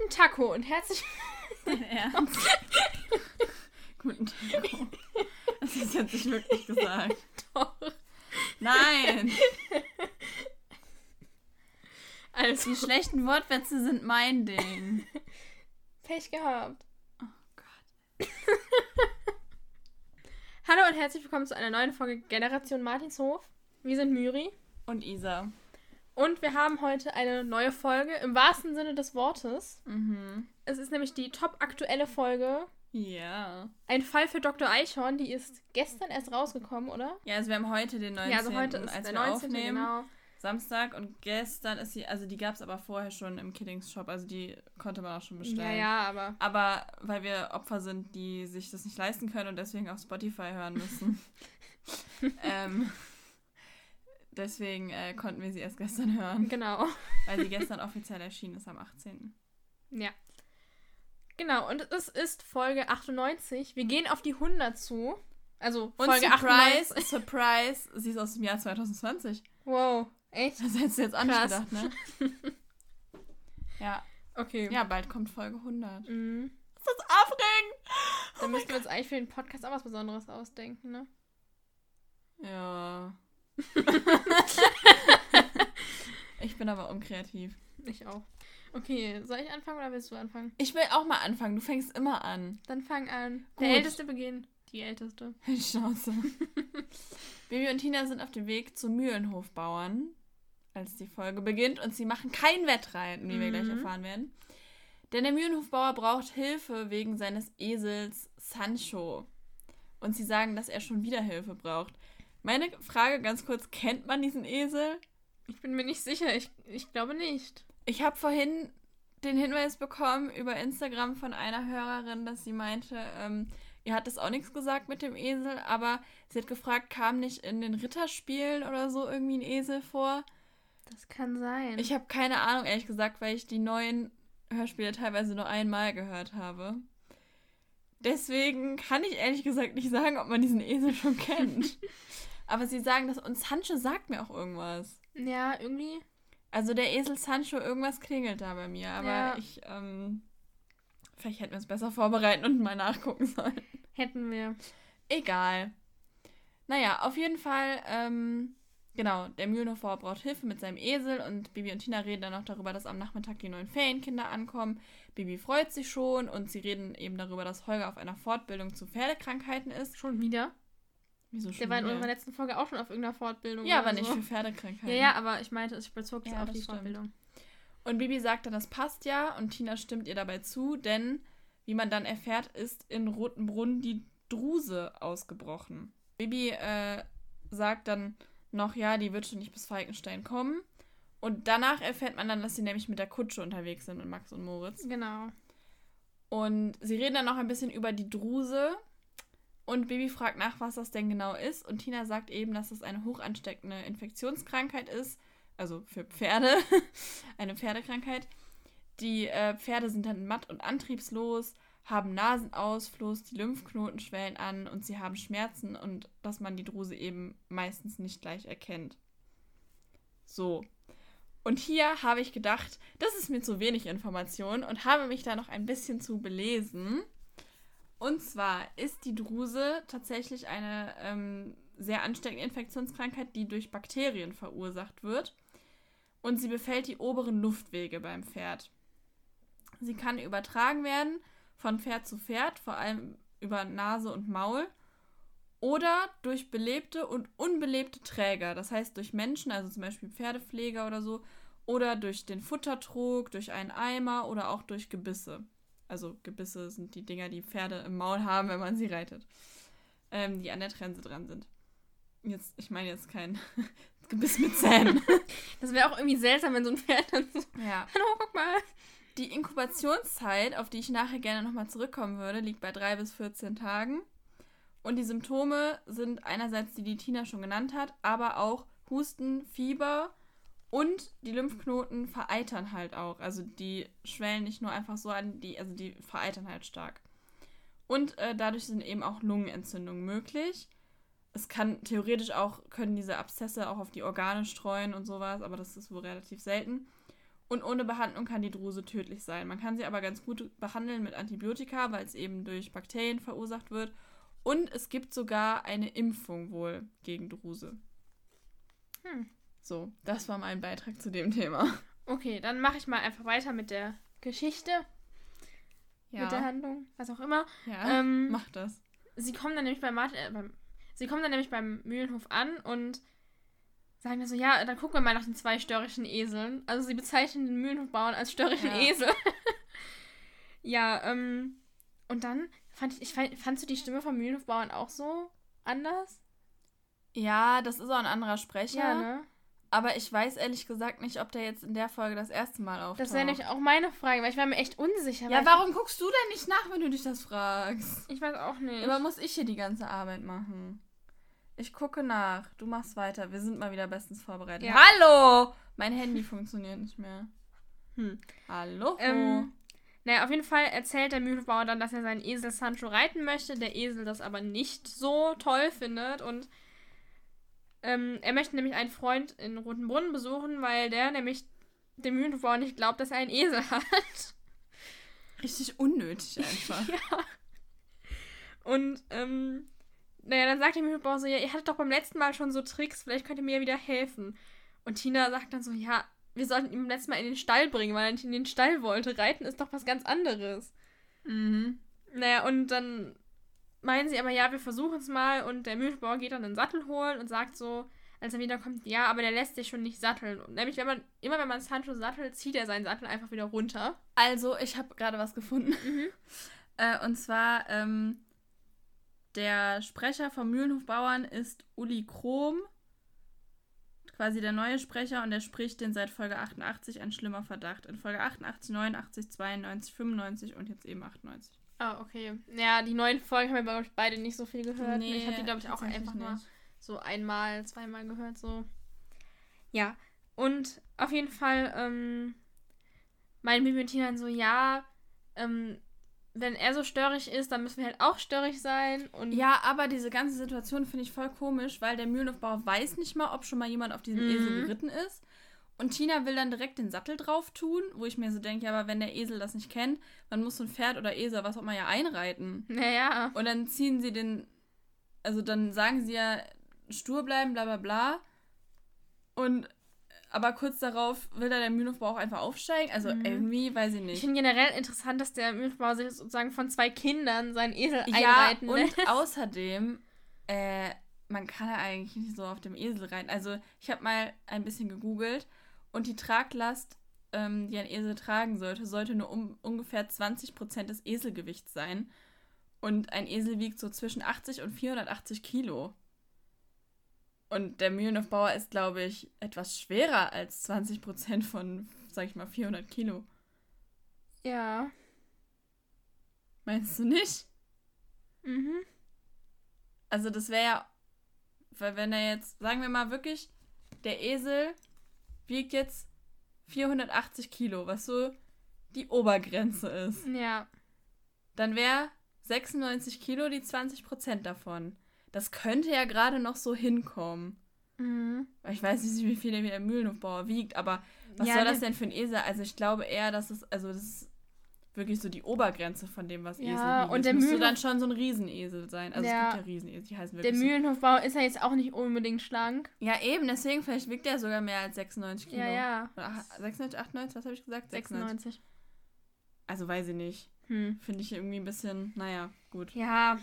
Guten Taco und herzlich. Guten Taco. Das ist jetzt nicht wirklich gesagt. Doch. Nein! Also, Die schlechten Wortwitze sind mein Ding. Pech gehabt. Oh Gott. Hallo und herzlich willkommen zu einer neuen Folge Generation Martinshof. Wir sind Myri Und Isa. Und wir haben heute eine neue Folge im wahrsten Sinne des Wortes. Mhm. Es ist nämlich die top aktuelle Folge. Ja. Ein Fall für Dr. Eichhorn, die ist gestern erst rausgekommen, oder? Ja, also wir haben heute den 19. Ja, also heute ist als der wir 19. aufnehmen. Genau. Samstag und gestern ist sie, also die gab es aber vorher schon im Kiddings Shop, also die konnte man auch schon Ja, bestellen. ja, aber Aber weil wir Opfer sind, die sich das nicht leisten können und deswegen auf Spotify hören müssen. ähm, deswegen äh, konnten wir sie erst gestern hören, genau. weil sie gestern offiziell erschienen ist am 18. Ja. Genau, und es ist Folge 98. Wir gehen auf die 100 zu. Also Und Folge Surprise, 98. Surprise, sie ist aus dem Jahr 2020. Wow, echt? Das hättest du jetzt Krass. gedacht, ne? ja. Okay. ja, bald kommt Folge 100. Mhm. Das ist aufregend! Dann müssten wir uns eigentlich für den Podcast auch was Besonderes ausdenken, ne? Ja. ich bin aber unkreativ. Ich auch. Okay, soll ich anfangen oder willst du anfangen? Ich will auch mal anfangen. Du fängst immer an. Dann fang an. Gut. Der Älteste beginnt. Die Älteste. Schnauze. Baby und Tina sind auf dem Weg zu Mühlenhofbauern, als die Folge beginnt. Und sie machen kein Wettreiten, wie wir Mhm. gleich erfahren werden. Denn der Mühlenhofbauer braucht Hilfe wegen seines Esels Sancho. Und sie sagen, dass er schon wieder Hilfe braucht. Meine Frage ganz kurz, kennt man diesen Esel? Ich bin mir nicht sicher. Ich, ich glaube nicht. Ich habe vorhin den Hinweis bekommen über Instagram von einer Hörerin, dass sie meinte, ähm, ihr hat das auch nichts gesagt mit dem Esel, aber sie hat gefragt, kam nicht in den Ritterspielen oder so irgendwie ein Esel vor? Das kann sein. Ich habe keine Ahnung, ehrlich gesagt, weil ich die neuen Hörspiele teilweise nur einmal gehört habe. Deswegen kann ich ehrlich gesagt nicht sagen, ob man diesen Esel schon kennt. aber sie sagen das und Sancho sagt mir auch irgendwas. ja, irgendwie. Also der Esel Sancho, irgendwas klingelt da bei mir, aber Ja. ich, ähm, vielleicht hätten wir es besser vorbereiten und mal nachgucken sollen. Hätten wir. Egal. Naja, auf jeden Fall, ähm, genau, der Mühlenhofer braucht Hilfe mit seinem Esel und Bibi und Tina reden dann noch darüber, dass am Nachmittag die neuen Ferienkinder ankommen. Bibi freut sich schon und sie reden eben darüber, dass Holger auf einer Fortbildung zu Pferdekrankheiten ist. Schon wieder. Wieso schon Der war in unserer letzten Folge auch schon auf irgendeiner Fortbildung. Ja, oder aber nicht so. für Pferdekrankheiten. Ja, ja, aber ich meinte, es bezog sich Ja, auf das die stimmt. Fortbildung. Und Bibi sagt dann, das passt ja und Tina stimmt ihr dabei zu, denn wie man dann erfährt, ist in Rotenbrunn die Druse ausgebrochen. Bibi äh, sagt dann noch, ja, die wird schon nicht bis Falkenstein kommen. Und danach erfährt man dann, dass sie nämlich mit der Kutsche unterwegs sind und Max und Moritz. Genau. Und sie reden dann noch ein bisschen über die Druse. Und Bibi fragt nach, was das denn genau ist. Und Tina sagt eben, dass es eine hochansteckende Infektionskrankheit ist. Also für Pferde. eine Pferdekrankheit. Die äh, Pferde sind dann matt und antriebslos, haben Nasenausfluss, die Lymphknoten schwellen an und sie haben Schmerzen und dass man die Druse eben meistens nicht gleich erkennt. So. Und hier habe ich gedacht, das ist mir zu wenig Information und habe mich da noch ein bisschen zu belesen. Und zwar ist die Druse tatsächlich eine ähm, sehr ansteckende Infektionskrankheit, die durch Bakterien verursacht wird. Und sie befällt die oberen Luftwege beim Pferd. Sie kann übertragen werden von Pferd zu Pferd, vor allem über Nase und Maul. Oder durch belebte und unbelebte Träger, das heißt durch Menschen, also zum Beispiel Pferdepfleger oder so, oder durch den Futtertrog, durch einen Eimer oder auch durch Gebisse. Also Gebisse sind die Dinger, die Pferde im Maul haben, wenn man sie reitet, ähm, die an der Trense dran sind. Jetzt, ich meine jetzt kein Gebiss mit Zähnen. Das wäre auch irgendwie seltsam, wenn so ein Pferd dann so. ja. Hallo, guck mal. Die Inkubationszeit, auf die ich nachher gerne nochmal zurückkommen würde, liegt bei drei bis 14 Tagen. Und die Symptome sind einerseits die, die Tina schon genannt hat, aber auch Husten, Fieber und die Lymphknoten vereitern halt auch. Also die schwellen nicht nur einfach so an, die, also die vereitern halt stark. Und äh, dadurch sind eben auch Lungenentzündungen möglich. Es kann theoretisch auch, können diese Abszesse auch auf die Organe streuen und sowas, aber das ist wohl relativ selten. Und ohne Behandlung kann die Druse tödlich sein. Man kann sie aber ganz gut behandeln mit Antibiotika, weil es eben durch Bakterien verursacht wird. Und es gibt sogar eine Impfung wohl gegen Druse. Hm. So, das war mein Beitrag zu dem Thema. Okay, dann mache ich mal einfach weiter mit der Geschichte, mit der Handlung, was auch immer. ja. Ähm, mach das. sie kommen dann nämlich bei Martin, äh, beim, sie kommen dann nämlich beim Mühlenhof an und sagen dann so, ja, dann gucken wir mal nach den zwei störrischen Eseln. Also sie bezeichnen den Mühlenhofbauern als störrischen Ja. Esel. ja, ähm, und dann fand ich, ich fand, fandst du die Stimme vom Mühlenhofbauern auch so anders? Ja, das ist auch ein anderer Sprecher. ne? Aber ich weiß ehrlich gesagt nicht, ob der jetzt in der Folge das erste Mal auftaucht. Das wäre nämlich auch meine Frage, weil ich war mir echt unsicher. Ja, warum guckst du denn nicht nach, wenn du dich das fragst? Ich, weiß auch nicht. Immer muss ich hier die ganze Arbeit machen. Ich gucke nach. Du machst weiter. Wir sind mal wieder bestens vorbereitet. Ja. Hallo! Mein Handy funktioniert nicht mehr. Hm. Hallo? Ähm, Naja, auf jeden Fall erzählt der Mühlenbauer dann, dass er seinen Esel Sancho reiten möchte, der Esel das aber nicht so toll findet und ähm, er möchte nämlich einen Freund in Rotenbrunnen besuchen, weil der nämlich dem Mühlenbauer nicht glaubt, dass er einen Esel hat. Richtig unnötig einfach. ja. Und, ähm, naja, dann sagt der Mühlenbauer so, ja, ihr hattet doch beim letzten Mal schon so Tricks, vielleicht könnt ihr mir ja wieder helfen. Und Tina sagt dann so, ja, wir sollten ihn beim letzten Mal in den Stall bringen, weil er nicht in den Stall wollte. Reiten ist doch was ganz anderes. mhm. Naja, und dann meinen sie aber, ja, wir versuchen es mal. Und der Mühlenbauer geht dann einen Sattel holen und sagt so, als er wiederkommt, ja, aber der lässt sich schon nicht satteln. Und nämlich, wenn man, immer wenn man Sancho sattelt, zieht er seinen Sattel einfach wieder runter. Also, ich habe gerade was gefunden. Mhm. Äh, und zwar, ähm, der Sprecher vom Mühlenhofbauern ist Uli Krom. Quasi der neue Sprecher und der spricht den seit Folge 88 ein schlimmer Verdacht. In Folge 88, 89, 92, 95 und jetzt eben 98. Ah, okay. Ja, die neuen Folgen haben wir, glaube ich, beide nicht so viel gehört. Nee, ich habe die, glaube ich, auch einfach nur so einmal, zweimal gehört, so. Ja, und auf jeden Fall, ähm, mein Tina dann so, ja, ähm, wenn er so störrig ist, dann müssen wir halt auch störrig sein. Und Ja, aber diese ganze Situation finde ich voll komisch, weil der Mühlenhofbauer weiß nicht mal, ob schon mal jemand auf diesem Mhm. Esel geritten ist. Und Tina will dann direkt den Sattel drauf tun, wo ich mir so denke, ja, aber wenn der Esel das nicht kennt, man muss so ein Pferd oder Esel, was auch immer ja einreiten. naja. Und dann ziehen sie den, also dann sagen sie ja, stur bleiben, bla bla bla. Und aber kurz darauf will da der Mühlenhofbauer auch einfach aufsteigen. Also Mhm. irgendwie, weiß ich Ich nicht. finde generell interessant, dass der Mühlenbauer sich sozusagen von zwei Kindern seinen Esel Ja, einreiten und lässt. außerdem, äh, man kann ja eigentlich nicht so auf dem Esel reiten. Also ich habe mal ein bisschen gegoogelt und die Traglast, ähm, die ein Esel tragen sollte, sollte nur um, ungefähr 20% des Eselgewichts sein. Und ein Esel wiegt so zwischen 80 und 480 Kilo. Und der Mühlenhofbauer ist, glaube ich, etwas schwerer als 20% von, sag ich mal, 400 Kilo. Ja. Meinst du nicht? Mhm. Also das wäre ja, weil wenn er jetzt, sagen wir mal wirklich, der Esel wiegt jetzt 480 Kilo, was so die Obergrenze ist, Ja. dann wäre 96 Kilo die 20 Prozent davon. Das könnte ja gerade noch so hinkommen. Mhm. Ich weiß nicht, wie viel der Mühlenhofbauer wiegt, aber was Ja, soll das der- denn für ein Esel? Also ich glaube eher, dass es, also das ist wirklich so die Obergrenze von dem, was Ja, Esel wiegen. und der müsste dann schon so ein Riesenesel sein. Also Ja. es gibt ja Riesenesel, die heißen Der wirklich so. Mühlenhofbauer ist ja jetzt auch nicht unbedingt schlank. Ja, eben, deswegen, vielleicht wiegt er sogar mehr als 96 Kilo. Ja, ja. Oder ach, 96, 98, was habe ich gesagt? 96. Also weiß ich nicht. Hm. Finde ich irgendwie ein bisschen, naja, gut. Ja.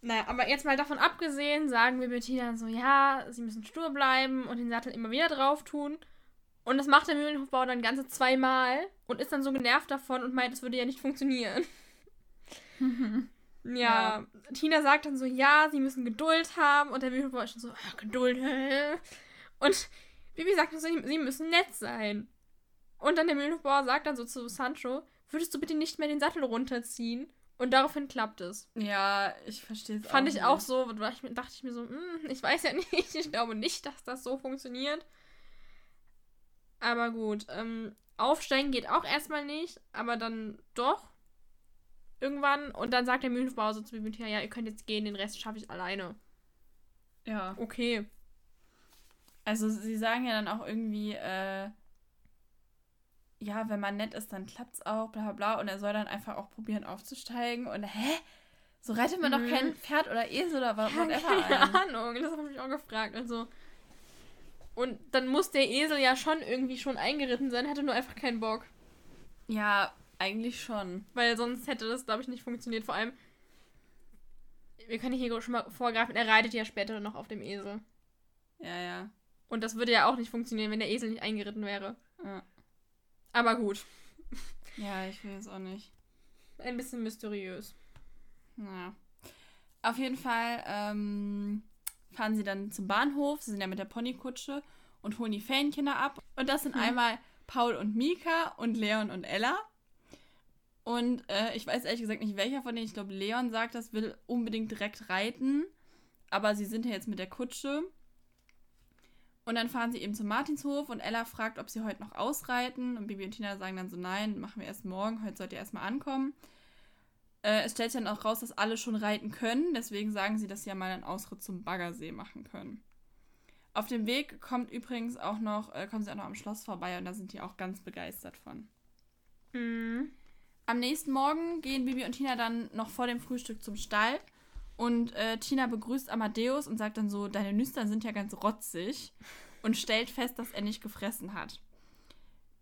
Naja, aber jetzt mal davon abgesehen, sagen wir Bettina so, ja, sie müssen stur bleiben und den Sattel immer wieder drauf tun. Und das macht der Mühlenhofbauer dann ganze zweimal und ist dann so genervt davon und meint, es würde ja nicht funktionieren. Ja, Tina sagt dann so, ja, sie müssen Geduld haben und der Mühlenbauer ist schon so, ah, Geduld. hä?" Und Bibi sagt dann so, sie müssen nett sein. Und dann der Mühlenbauer sagt dann so zu Sancho, würdest du bitte nicht mehr den Sattel runterziehen? Und daraufhin klappt es. Ja, ich verstehe es Fand auch ich auch nicht. so, da ich- dachte ich mir so, hm, ich weiß ja nicht, ich glaube nicht, dass das so funktioniert. Aber gut, ähm, aufsteigen geht auch erstmal nicht, aber dann doch. Irgendwann. Und dann sagt der Mühlenbauer so zu Bibi, ja, ihr könnt jetzt gehen, den Rest schaffe ich alleine. Ja. Okay. Also sie sagen ja dann auch irgendwie, äh, ja, wenn man nett ist, dann klappt's auch, bla bla bla. Und er soll dann einfach auch probieren aufzusteigen. Und hä? So reitet man Mhm. doch kein Pferd oder Esel oder was Ja, keine ein. Ahnung, das habe ich auch gefragt. Also. Und dann muss der Esel ja schon irgendwie schon eingeritten sein, hatte nur einfach keinen Bock. Ja, eigentlich schon. Weil sonst hätte das, glaube ich, nicht funktioniert. Vor allem, wir können hier schon mal vorgreifen, er reitet ja später noch auf dem Esel. Ja, ja. Und das würde ja auch nicht funktionieren, wenn der Esel nicht eingeritten wäre. Ja, Aber gut, ja ich will es auch nicht. ein bisschen mysteriös. Naja. Auf jeden Fall ähm, fahren sie dann zum Bahnhof. Sie sind ja mit der Ponykutsche und holen die Ferienkinder ab. Und das sind Hm. einmal Paul und Mika und Leon und Ella. Und äh, ich weiß ehrlich gesagt nicht, welcher von denen. Ich glaube, Leon sagt, das will unbedingt direkt reiten. Aber sie sind ja jetzt mit der Kutsche. Und dann fahren sie eben zum Martinshof und Ella fragt, ob sie heute noch ausreiten. Und Bibi und Tina sagen dann so, nein, machen wir erst morgen. Heute sollt ihr erstmal ankommen. Äh, es stellt sich dann auch raus, dass alle schon reiten können. Deswegen sagen sie, dass sie ja mal einen Ausritt zum Baggersee machen können. Auf dem Weg kommt übrigens auch noch, äh, kommen sie auch noch am Schloss vorbei und da sind die auch ganz begeistert von. Mhm. Am nächsten Morgen gehen Bibi und Tina dann noch vor dem Frühstück zum Stall. Und äh, Tina begrüßt Amadeus und sagt dann so, deine Nüstern sind ja ganz rotzig. Und stellt fest, dass er nicht gefressen hat.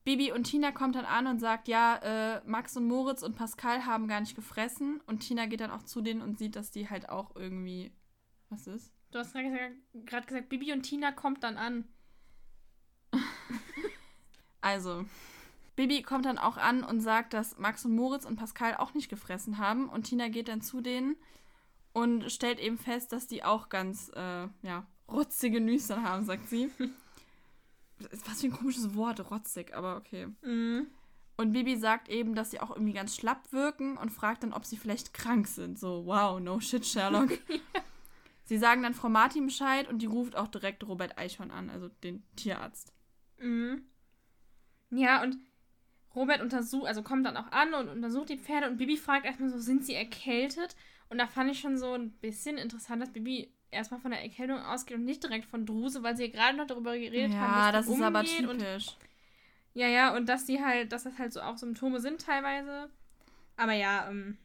Bibi und Tina kommt dann an und sagt, ja, äh, Max und Moritz und Pascal haben gar nicht gefressen. Und Tina geht dann auch zu denen und sieht, dass die halt auch irgendwie... Was ist? Du hast gerade gesagt, gesagt, Bibi und Tina kommt dann an. Also, Bibi kommt dann auch an und sagt, dass Max und Moritz und Pascal auch nicht gefressen haben. Und Tina geht dann zu denen und stellt eben fest, dass die auch ganz, äh, ja, rotzige Nüstern haben, sagt sie. Was für ein komisches Wort, rotzig, aber okay. Mhm. Und Bibi sagt eben, dass sie auch irgendwie ganz schlapp wirken und fragt dann, ob sie vielleicht krank sind. So, wow, no shit, Sherlock. Sie sagen dann Frau Martin Bescheid und die ruft auch direkt Robert Eichhorn an, also den Tierarzt. Mhm. Ja, und Robert untersucht, also kommt dann auch an und untersucht die Pferde und Bibi fragt erstmal so, sind sie erkältet? Und da fand ich schon so ein bisschen interessant, dass Bibi erstmal von der Erkältung ausgeht und nicht direkt von Druse, weil sie ja gerade noch darüber geredet haben, ja, dass das die ist aber umgeht und typisch. Ja, ja, und dass die halt, dass das halt so auch Symptome sind teilweise. Aber ja, ähm,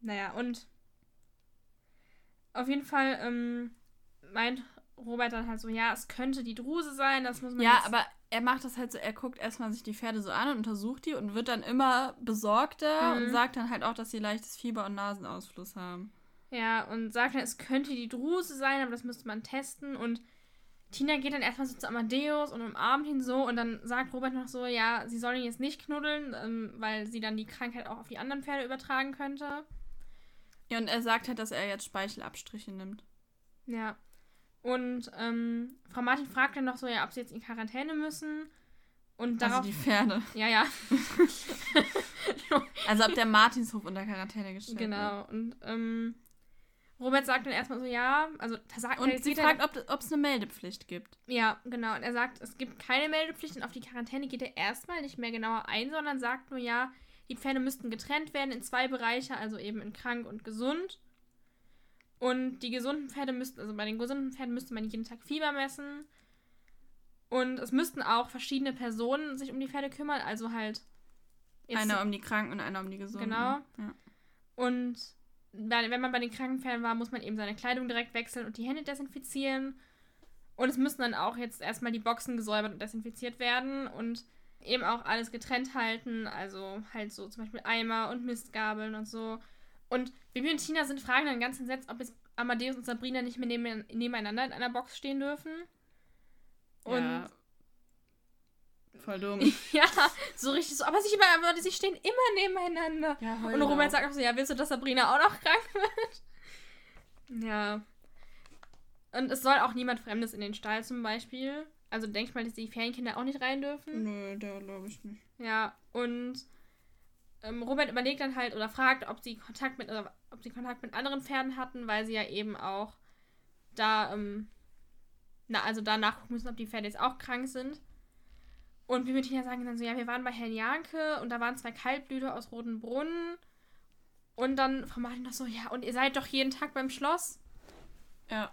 naja, und auf jeden Fall ähm, meint Robert dann halt so, ja, es könnte die Druse sein, das muss man Ja, aber er macht das halt so, er guckt erstmal sich die Pferde so an und untersucht die und wird dann immer besorgter Mhm. und sagt dann halt auch, dass sie leichtes Fieber und Nasenausfluss haben. Ja, und sagt dann, es könnte die Druse sein, aber das müsste man testen. Und Tina geht dann erstmal so zu Amadeus und umarmt ihn so. Und dann sagt Robert noch so, ja, sie soll ihn jetzt nicht knuddeln, ähm, weil sie dann die Krankheit auch auf die anderen Pferde übertragen könnte. Ja, und er sagt halt, dass er jetzt Speichelabstriche nimmt. Ja. Und ähm, Frau Martin fragt dann noch so, ja, ob sie jetzt in Quarantäne müssen. Und Also darauf. die Pferde. ja, ja. Also ob der Martinshof unter Quarantäne gestellt wird. genau. Und ähm, Robert sagt dann erstmal so, ja, also da sagt Und sie fragt, ob es eine Meldepflicht gibt. Ja, genau. Und er sagt, es gibt keine Meldepflicht und auf die Quarantäne geht er erstmal nicht mehr genauer ein, sondern sagt nur, ja, die Pferde müssten getrennt werden in zwei Bereiche, also eben in krank und gesund. Und die gesunden Pferde müssten, also bei den gesunden Pferden müsste man jeden Tag Fieber messen. Und es müssten auch verschiedene Personen sich um die Pferde kümmern, also halt. einer um die Kranken und einer um die Gesunden. Genau. Ja. Und wenn man bei den Krankenpferden war, muss man eben seine Kleidung direkt wechseln und die Hände desinfizieren. Und es müssen dann auch jetzt erstmal die Boxen gesäubert und desinfiziert werden und eben auch alles getrennt halten. Also halt so zum Beispiel Eimer und Mistgabeln und so. Und Bibi und Tina sind fragen dann ganz entsetzt, ob jetzt Amadeus und Sabrina nicht mehr neben, nebeneinander in einer Box stehen dürfen. Und ja. Voll dumm. ja, so richtig so. Aber sie, aber sie stehen immer nebeneinander. Ja, Und Robert sagt auch so, ja, willst du, dass Sabrina auch noch krank wird? Ja. Und es soll auch niemand Fremdes in den Stall zum Beispiel. Also denke ich mal, dass die Ferienkinder auch nicht rein dürfen. Nö, der glaube ich nicht. Ja, und ähm, Robert überlegt dann halt oder fragt, ob sie Kontakt mit, oder ob sie Kontakt mit anderen Pferden hatten, weil sie ja eben auch da, ähm, na, also da nachgucken müssen, ob die Pferde jetzt auch krank sind. Und wir mit Tina sagen dann so, ja, wir waren bei Herrn Janke und da waren zwei Kaltblüter aus Rotenbrunnen. Und dann Frau Martin noch so, ja, und ihr seid doch jeden Tag beim Schloss. Ja.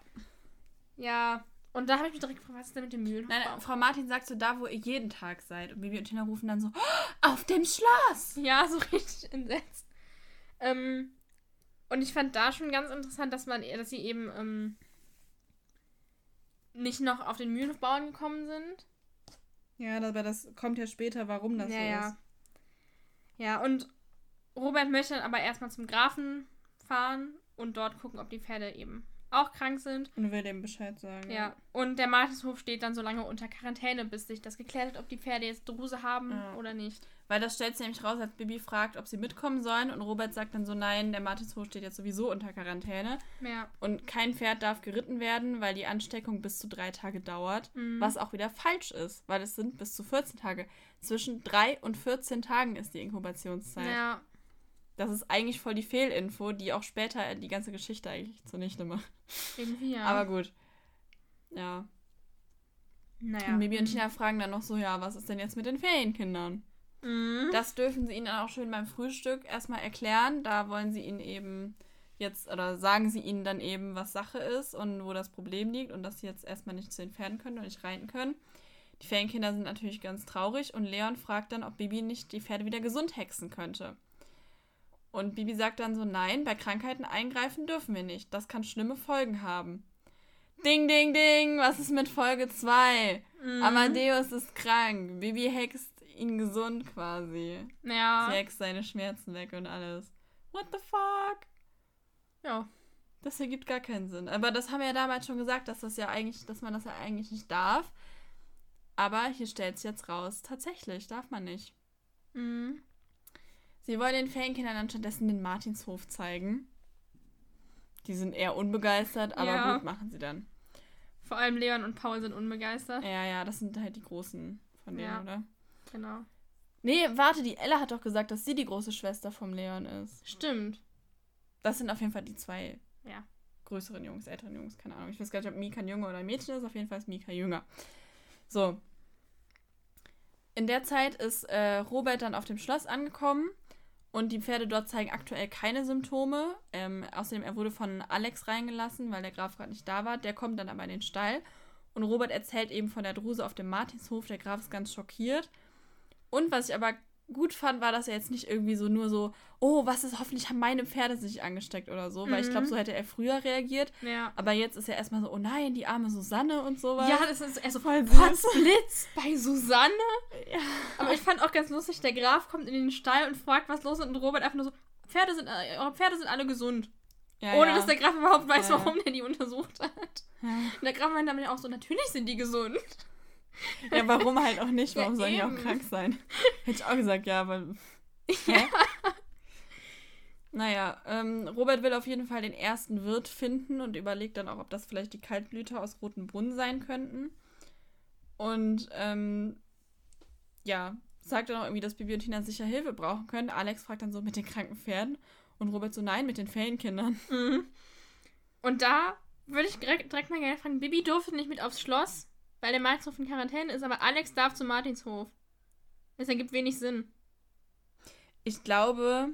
Ja, Und da habe ich mich direkt gefragt, was ist denn mit dem Mühlenhof? Nein, Frau Martin sagt so, da wo ihr jeden Tag seid. Und Bibi und Tina rufen dann so, "Oh, auf dem Schloss. Ja, so richtig entsetzt. Ähm, und ich fand da schon ganz interessant, dass man, dass sie eben ähm, nicht noch auf den Mühlenhof bauen gekommen sind. Ja, aber das kommt ja später, warum das ja, so ja. ist. Ja, und Robert möchte dann aber erstmal zum Grafen fahren und dort gucken, ob die Pferde eben auch krank sind. Und will dem Bescheid sagen. Ja, und der Martinshof steht dann so lange unter Quarantäne, bis sich das geklärt hat, ob die Pferde jetzt Druse haben Ja. oder nicht. Weil das stellt sich nämlich raus, als Bibi fragt, ob sie mitkommen sollen. Und Robert sagt dann so, nein, der Martinshof steht jetzt sowieso unter Quarantäne. Ja. Und kein Pferd darf geritten werden, weil die Ansteckung bis zu drei Tage dauert. Mhm. Was auch wieder falsch ist, weil es sind bis zu 14 Tage. Zwischen drei und 14 Tagen ist die Inkubationszeit. Ja. Das ist eigentlich voll die Fehlinfo, die auch später die ganze Geschichte eigentlich zunichte macht. Irgendwie ja. Aber gut. Ja. naja. Und Bibi und Tina fragen dann noch so, ja, was ist denn jetzt mit den Ferienkindern? Mhm. Das dürfen sie ihnen dann auch schön beim Frühstück erstmal erklären. Da wollen sie ihnen eben jetzt, oder sagen sie ihnen dann eben, was Sache ist und wo das Problem liegt und dass sie jetzt erstmal nicht zu den Pferden können und nicht reiten können. Die Ferienkinder sind natürlich ganz traurig und Leon fragt dann, ob Bibi nicht die Pferde wieder gesund hexen könnte. Und Bibi sagt dann so, nein, bei Krankheiten eingreifen dürfen wir nicht. Das kann schlimme Folgen haben. Ding, ding, ding, was ist mit Folge 2? Mhm. Amadeus ist krank. Bibi hext ihn gesund quasi. Ja. Sie hext seine Schmerzen weg und alles. What the fuck? Ja. Das ergibt gar keinen Sinn. Aber das haben wir ja damals schon gesagt, dass das ja eigentlich, dass man das ja eigentlich nicht darf. Aber hier stellt es jetzt raus, tatsächlich darf man nicht. Mhm. Sie wollen den Ferienkindern dann stattdessen den Martinshof zeigen. Die sind eher unbegeistert, aber Ja. gut, machen sie dann. Vor allem Leon und Paul sind unbegeistert. Ja, ja, das sind halt die Großen von denen, Ja. oder? Genau. Nee, warte, die Ella hat doch gesagt, dass sie die große Schwester vom Leon ist. Stimmt. Das sind auf jeden Fall die zwei Ja. größeren Jungs, älteren Jungs, keine Ahnung. Ich weiß gar nicht, ob Mika ein Junge oder ein Mädchen ist. Auf jeden Fall ist Mika jünger. So. In der Zeit ist äh, Robert dann auf dem Schloss angekommen und die Pferde dort zeigen aktuell keine Symptome. Ähm, außerdem, er wurde von Alex reingelassen, weil der Graf gerade nicht da war. Der kommt dann aber in den Stall und Robert erzählt eben von der Druse auf dem Martinshof. Der Graf ist ganz schockiert. Und was ich aber gut fand, war, dass er jetzt nicht irgendwie so nur so, oh, was ist, hoffentlich haben meine Pferde sich angesteckt oder so, weil ich glaube, Mhm. so hätte er früher reagiert. Ja. Aber jetzt ist er erstmal so, oh nein, die arme Susanne und sowas. Ja, das ist er so Voll. Potzblitz bei Susanne. Ja. Aber ich fand auch ganz lustig, der Graf kommt in den Stall und fragt, was los ist und Robert einfach nur so, Pferde sind, äh, eure Pferde sind alle gesund. Ja, Ohne ja. dass der Graf überhaupt weiß, warum der die untersucht hat. Und der Graf meint damit auch so, natürlich sind die gesund. Ja, warum halt auch nicht? Warum Ja, sollen die auch krank sein? Hätte ich auch gesagt, ja, aber. Hä? Naja, ähm, Robert will auf jeden Fall den ersten Wirt finden und überlegt dann auch, ob das vielleicht die Kaltblüter aus Roten Brunnen sein könnten. Und ähm, ja, sagt dann auch irgendwie, dass Bibi und Tina sicher Hilfe brauchen können. Alex fragt dann so mit den kranken Pferden und Robert so, nein, mit den Ferienkindern. Mhm. Und da würde ich direkt, direkt mal gerne fragen, Bibi durfte nicht mit aufs Schloss, weil der Martinshof in Quarantäne ist, aber Alex darf zum Martinshof. Das ergibt wenig Sinn. Ich glaube,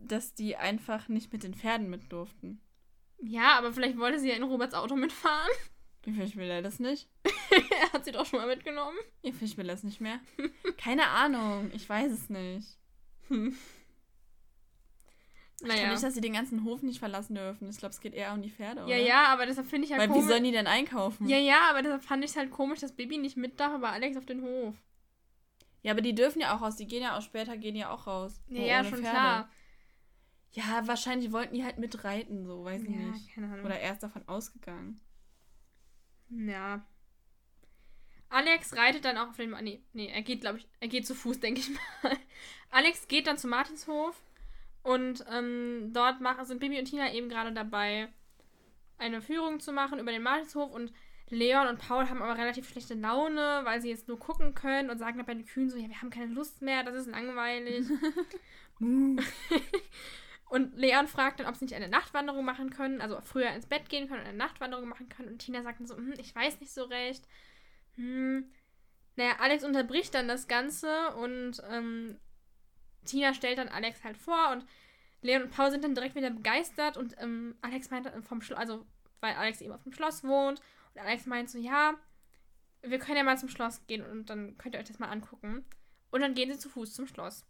dass die einfach nicht mit den Pferden mit durften. Ja, aber vielleicht wollte sie ja in Roberts Auto mitfahren. Ich will er das nicht. er hat sie doch schon mal mitgenommen. Ich will das nicht mehr. Keine Ahnung, ich weiß es nicht. Hm. Naja. nicht, dass sie den ganzen Hof nicht verlassen dürfen. Ich glaube, es geht eher um die Pferde, oder? Ja, ja, aber deshalb finde ich halt Weil wie komisch. sollen die denn einkaufen? Ja, ja, aber deshalb fand ich es halt komisch, dass Bibi nicht mit darf, aber Alex auf den Hof. Ja, aber die dürfen ja auch raus. Die gehen ja auch später, gehen ja auch raus. Ja, Nur ja, schon Pferde. klar. Ja, wahrscheinlich wollten die halt mitreiten, so, weiß ich Ja, nicht. keine Ahnung. Oder erst davon ausgegangen. Ja. Alex reitet dann auch auf den. Nee, nee er geht, glaube ich, er geht zu Fuß, denke ich mal. Alex geht dann zu Martinshof und ähm, dort machen, sind Bibi und Tina eben gerade dabei, eine Führung zu machen über den Martinshof und Leon und Paul haben aber relativ schlechte Laune, weil sie jetzt nur gucken können und sagen dann bei den Kühen so, ja, wir haben keine Lust mehr, das ist langweilig. Und Leon fragt dann, ob sie nicht eine Nachtwanderung machen können, also früher ins Bett gehen können und eine Nachtwanderung machen können. Und Tina sagt dann so, hm, ich weiß nicht so recht. Hm. Naja, Alex unterbricht dann das Ganze und ähm, Tina stellt dann Alex halt vor und Leon und Paul sind dann direkt wieder begeistert und ähm, Alex meint dann vom Schloss, also weil Alex eben auf dem Schloss wohnt. Und Alex meint so, ja, wir können ja mal zum Schloss gehen und dann könnt ihr euch das mal angucken. Und dann gehen sie zu Fuß zum Schloss.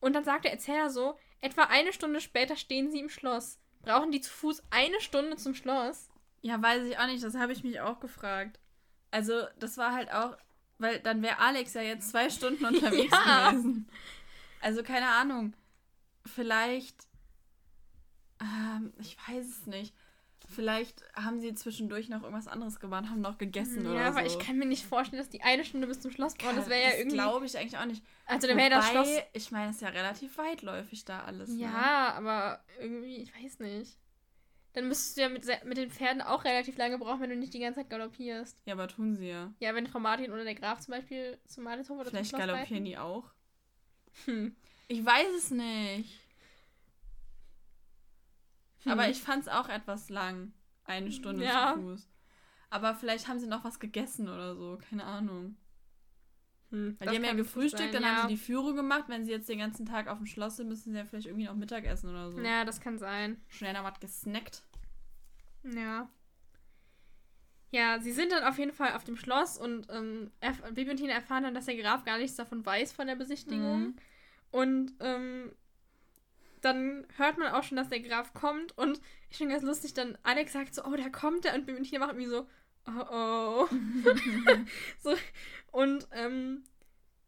Und dann sagt der Erzähler so, etwa eine Stunde später stehen sie im Schloss. Brauchen die zu Fuß eine Stunde zum Schloss? Ja, weiß ich auch nicht. Das habe ich mich auch gefragt. Also, das war halt auch, weil dann wäre Alex ja jetzt zwei Stunden unterwegs Ja. gewesen. Also, keine Ahnung. Vielleicht, ähm, ich weiß es nicht. Vielleicht haben sie zwischendurch noch irgendwas anderes gemacht, haben noch gegessen oder ja, so. aber ich kann mir nicht vorstellen, dass die eine Stunde bis zum Schloss brauchen. Das wäre ja irgendwie. glaube ich eigentlich auch nicht. Also dann wäre das Schloss. Ich meine, es ist ja relativ weitläufig da alles. Ne? Ja, aber irgendwie, ich weiß nicht. Dann müsstest du ja mit, mit den Pferden auch relativ lange brauchen, wenn du nicht die ganze Zeit galoppierst. Ja, aber tun sie ja. Ja, wenn Frau Martin oder der Graf zum Beispiel zum Martinshof oder Vielleicht zum Schloss galoppieren die auch. Hm. Ich weiß es nicht. Aber Hm. ich fand es auch etwas lang. Eine Stunde Ja. zu Fuß. Aber vielleicht haben sie noch was gegessen oder so. Keine Ahnung. Hm, Weil die haben ja gefrühstückt, sein, dann ja. haben sie die Führung gemacht. Wenn sie jetzt den ganzen Tag auf dem Schloss sind, müssen sie ja vielleicht irgendwie noch Mittagessen oder so. Ja, das kann sein. Schnell noch was gesnackt. Ja. Ja, sie sind dann auf jeden Fall auf dem Schloss und ähm, Bibi und Tina erfahren dann, dass der Graf gar nichts davon weiß von der Besichtigung. Mhm. Und ähm, dann hört man auch schon, dass der Graf kommt und ich finde ganz lustig, dann Alex sagt so, oh, da kommt er und Bibi und Tina machen irgendwie so, oh oh. so, und ähm,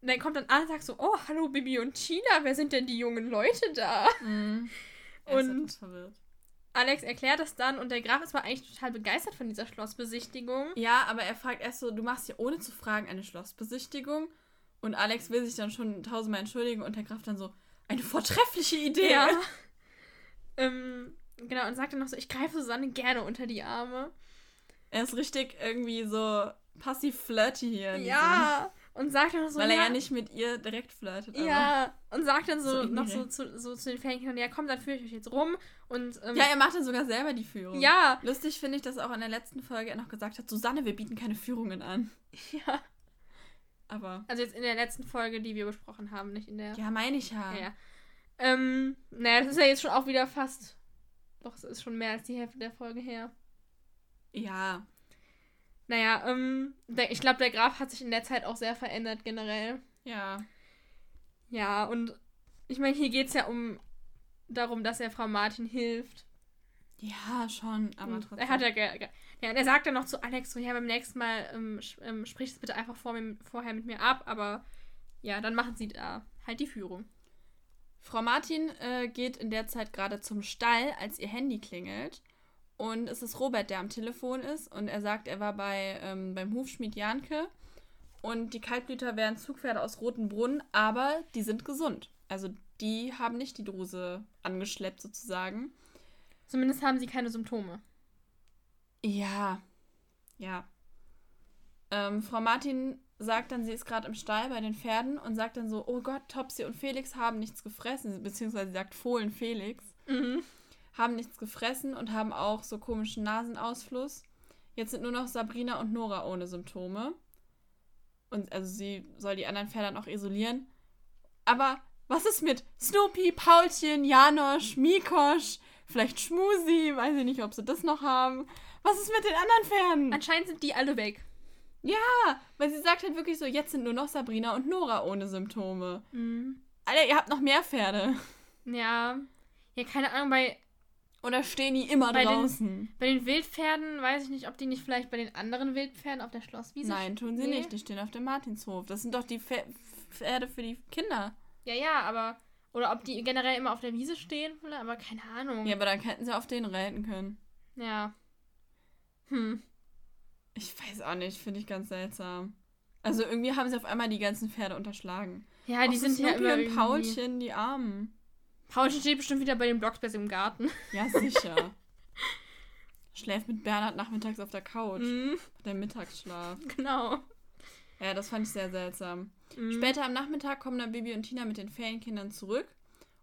dann kommt dann Alex und sagt so, oh, hallo Bibi und Tina, wer sind denn die jungen Leute da? Mhm. Ist Und- verwirrt. Alex erklärt das dann und der Graf ist aber eigentlich total begeistert von dieser Schlossbesichtigung. Ja, aber er fragt erst so, du machst ja ohne zu fragen eine Schlossbesichtigung. Und Alex will sich dann schon tausendmal entschuldigen und der Graf dann so, eine vortreffliche Idee. Ja. ähm, genau, und sagt dann noch so, ich greife Susanne gerne unter die Arme. Er ist richtig irgendwie so passiv flirty hier. Ja. Und sagt dann so, Weil er ja, ja nicht mit ihr direkt flirtet. aber- Ja, und sagt dann so, So noch so zu, so zu den Fähigkeiten, ja komm, dann führe ich euch jetzt rum. Und ähm, Ja, er macht dann sogar selber die Führung. ja, Lustig finde ich, dass auch in der letzten Folge er noch gesagt hat, Susanne, wir bieten keine Führungen an. ja. Aber, Also jetzt in der letzten Folge, die wir besprochen haben, nicht in der. ja, meine ich ja. ja. ja. Ähm, naja, das ist ja jetzt schon auch wieder fast. Doch, es ist schon mehr als die Hälfte der Folge her. Ja. Naja, ähm, ich glaube, der Graf hat sich in der Zeit auch sehr verändert generell. Ja. Ja, und ich meine, hier geht es ja um darum, dass er Frau Martin hilft. Ja, schon, aber Und trotzdem. Er hat ja, ja, und er sagt dann noch zu Alex so, ja, beim nächsten Mal ähm, ähm, sprich es bitte einfach vor mir, vorher mit mir ab, aber ja, dann machen sie da halt die Führung. Frau Martin äh, geht in der Zeit gerade zum Stall, als ihr Handy klingelt. Und es ist Robert, der am Telefon ist. Und er sagt, er war bei, ähm, beim Hufschmied Janke. Und die Kaltblüter wären Zugpferde aus Rotenbrunn, aber die sind gesund. Also die haben nicht die Druse angeschleppt sozusagen. Zumindest haben sie keine Symptome. Ja. Ja. Ähm, Frau Martin sagt dann, sie ist gerade im Stall bei den Pferden und sagt dann so, oh Gott, Topsy und Felix haben nichts gefressen, beziehungsweise sagt Fohlen Felix, Mhm. Haben nichts gefressen und haben auch so komischen Nasenausfluss. Jetzt sind nur noch Sabrina und Nora ohne Symptome. Und also sie soll die anderen Pferde dann auch isolieren. Aber was ist mit Snoopy, Paulchen, Janosch, Mikosch, vielleicht Schmusi, weiß ich nicht, ob sie das noch haben. Was ist mit den anderen Pferden? Anscheinend sind die alle weg. Ja, weil sie sagt halt wirklich so, jetzt sind nur noch Sabrina und Nora ohne Symptome. Alter, ihr habt noch mehr Pferde. Ja. Ja, keine Ahnung, bei, Oder stehen die immer Bei den- draußen? bei den Wildpferden weiß ich nicht, ob die nicht vielleicht bei den anderen Wildpferden auf der Schlosswiese Nein, tun sie Nee. nicht. Die stehen auf dem Martinshof. Das sind doch die Pfer- Pferde für die Kinder. Ja, ja, aber. Oder ob die generell immer auf der Wiese stehen, aber keine Ahnung. Ja, aber dann hätten sie auf denen reiten können. Ja. Hm. Ich weiß auch nicht, finde ich ganz seltsam. Also irgendwie haben sie auf einmal die ganzen Pferde unterschlagen. Ja, die Auch so sind ja Snoopy immer und irgendwie... Paulchen, die Armen. Paulchen steht bestimmt wieder bei den Blocksbergs im Garten. Ja, sicher. Schläft mit Bernhard nachmittags auf der Couch. Mhm, Der Mittagsschlaf. genau. Ja, das fand ich sehr seltsam. Mhm. Später am Nachmittag kommen dann Bibi und Tina mit den Ferienkindern zurück.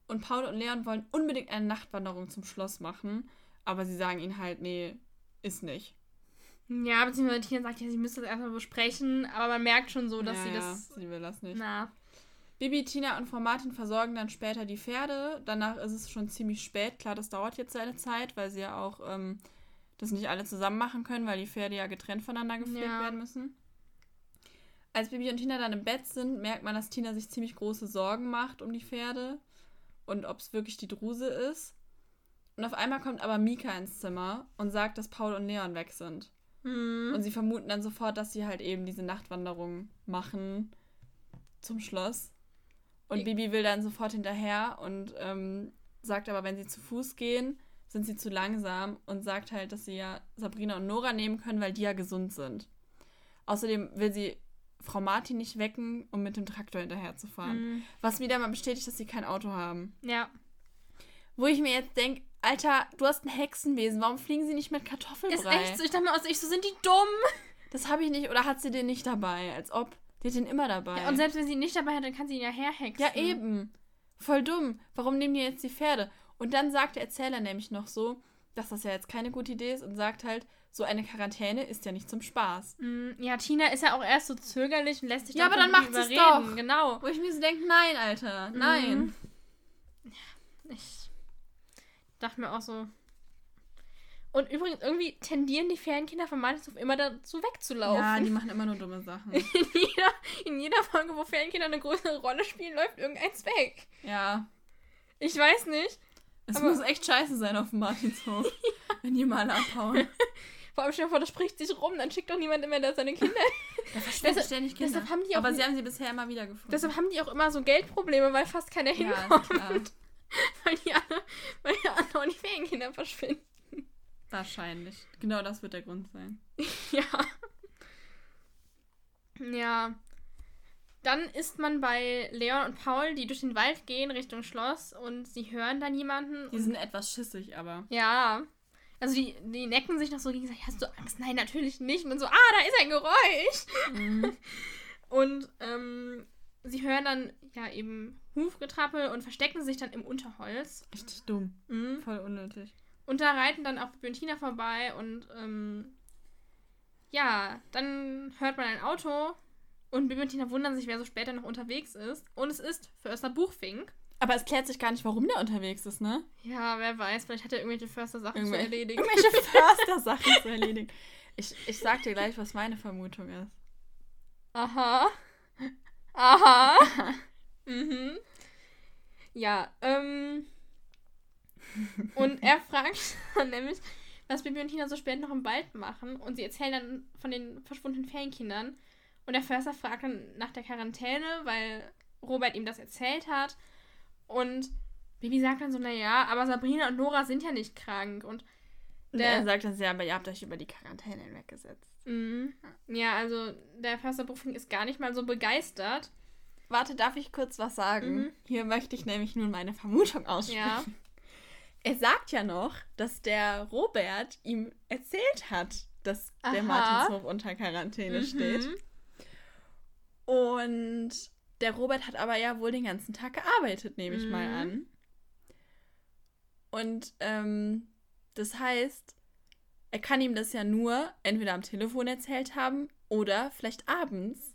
Und Paul und Leon wollen unbedingt eine Nachtwanderung zum Schloss machen. Aber sie sagen ihnen halt, nee, ist nicht. Ja, beziehungsweise Tina sagt ja, sie müsste das erstmal besprechen, aber man merkt schon so, dass ja, sie ja, das. sie will das nicht. Na. Bibi, Tina und Frau Martin versorgen dann später die Pferde. Danach ist es schon ziemlich spät. Klar, das dauert jetzt seine Zeit, weil sie ja auch ähm, das nicht alle zusammen machen können, weil die Pferde ja getrennt voneinander gepflegt Ja. werden müssen. Als Bibi und Tina dann im Bett sind, merkt man, dass Tina sich ziemlich große Sorgen macht um die Pferde und ob es wirklich die Druse ist. Und auf einmal kommt aber Mika ins Zimmer und sagt, dass Paul und Leon weg sind. Mhm. Und sie vermuten dann sofort, dass sie halt eben diese Nachtwanderung machen zum Schloss. Und Bibi will dann sofort hinterher und ähm, sagt aber, wenn sie zu Fuß gehen, sind sie zu langsam und sagt halt, dass sie ja Sabrina und Nora nehmen können, weil die ja gesund sind. Außerdem will sie Frau Martin nicht wecken, um mit dem Traktor hinterher zu fahren. Mhm. Was wieder mal bestätigt, dass sie kein Auto haben. Ja. Wo ich mir jetzt denke, Alter, du hast ein Hexenwesen, warum fliegen sie nicht mit Ist Kartoffelbrei? echt so. Ich dachte mir, also ich so, sind die dumm? Das habe ich nicht. Oder hat sie den nicht dabei? Als ob. Die hat den immer dabei. Ja, und selbst wenn sie ihn nicht dabei hat, dann kann sie ihn ja herhexen. ja, eben. Voll dumm. Warum nehmen die jetzt die Pferde? Und dann sagt der Erzähler nämlich noch so, dass das ja jetzt keine gute Idee ist und sagt halt, so eine Quarantäne ist ja nicht zum Spaß. Mm, Ja, Tina ist ja auch erst so zögerlich und lässt sich Ja, aber dann macht sie's überreden. doch. Genau. Wo ich mir so denke, nein, Alter, nein. Mhm. Ich dachte mir auch so. Und übrigens, irgendwie tendieren die Ferienkinder von Martinshof immer dazu wegzulaufen. Ja, die machen immer nur dumme Sachen. in, jeder, in jeder Folge, wo Ferienkinder eine größere Rolle spielen, läuft irgendeins weg. ja. Ich weiß nicht. Es muss echt scheiße sein auf dem Martinshof, wenn die mal abhauen. Vor allem stell dir vor, das spricht sich rum, dann schickt doch niemand mehr da seine Kinder. Da Deshalb- ständig Kinder. deshalb haben die auch Aber sie haben sie bisher immer wieder gefunden. Deshalb haben die auch immer so Geldprobleme, weil fast keiner ja, hinkommt. klar. weil die alle, weil die anderen die Ferienkinder verschwinden. Wahrscheinlich. Genau das wird der Grund sein. Ja. Ja. Dann ist man bei Leon und Paul, die durch den Wald gehen Richtung Schloss und sie hören dann jemanden. Die sind etwas schissig, aber. ja. Also die, die necken sich noch so gegenseitig. Hast du Angst? Nein, natürlich nicht. Und so, ah, da ist ein Geräusch. Mhm. Und ähm, sie hören dann ja eben Hufgetrappel und verstecken sich dann im Unterholz. Richtig dumm. Mhm. Voll unnötig. Und da reiten dann auch Bibi und Tina vorbei und ähm, ja, dann hört man ein Auto und Bibi und Tina wundern sich, wer so später noch unterwegs ist. Und es ist Förster Buchfink. Aber es klärt sich gar nicht, warum der unterwegs ist, ne? Ja, wer weiß, vielleicht hat er irgendwelche Förster-Sachen zu Irgendwel- erledigen. Irgendwelche Förster-Sachen zu erledigen. Ich, ich sag dir gleich, was meine Vermutung ist. Aha. Aha. mhm. Ja, ähm. Und er fragt dann nämlich, was Bibi und Tina so spät noch im Wald machen. Und sie erzählen dann von den verschwundenen Ferienkindern. Und der Förster fragt dann nach der Quarantäne, weil Robert ihm das erzählt hat. Und Bibi sagt dann so, naja, aber Sabrina und Nora sind ja nicht krank. Und Der- er sagt dann, ja, aber ihr habt euch über die Quarantäne hinweggesetzt. mhm. ja, also der Förster Buchfink ist gar nicht mal so begeistert. Warte, darf ich kurz was sagen? Mhm. Hier möchte ich nämlich nun meine Vermutung aussprechen. Ja. Er sagt ja noch, dass der Robert ihm erzählt hat, dass der Aha. Martinshof unter Quarantäne steht. Mhm. Und der Robert hat aber ja wohl den ganzen Tag gearbeitet, nehme ich mal Mhm. an. Und ähm, das heißt, er kann ihm das ja nur entweder am Telefon erzählt haben oder vielleicht abends,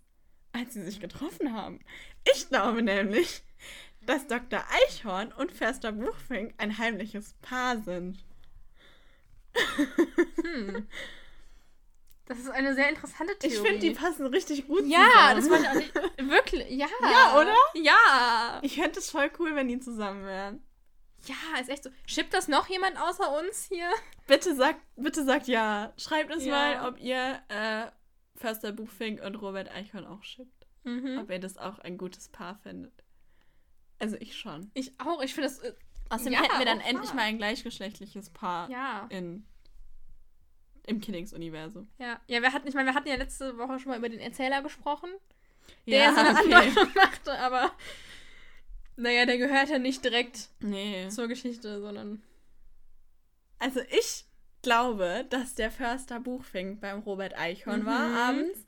als sie sich getroffen haben. Ich glaube nämlich, dass Dr. Eichhorn und Förster Buchfink ein heimliches Paar sind. Hm. Das ist eine sehr interessante Theorie. Ich finde, die passen richtig gut Ja, das zusammen. wollte ich auch nicht. Wirklich, ja. Ja, oder? Ja. Ich fände es voll cool, wenn die zusammen wären. Ja, ist echt so. Schippt das noch jemand außer uns hier? Bitte sagt, bitte sagt ja. Schreibt es Ja. mal, ob ihr äh, Förster Buchfink und Robert Eichhorn auch schippt. Mhm. Ob ihr das auch ein gutes Paar findet. Also ich schon. Ich auch. Ich finde das. äh, Außerdem Ja, hätten wir dann auch endlich wahr. mal ein gleichgeschlechtliches Paar Ja. in, im Killings-Universum. Ja. Ja, wir hatten, ich meine, wir hatten ja letzte Woche schon mal über den Erzähler gesprochen, der Ja, so eine okay. Andeutung machte, aber. Naja, der gehört ja nicht direkt Nee. zur Geschichte, sondern. Also ich glaube, dass der Förster Buchfink beim Robert Eichhorn war Mhm. abends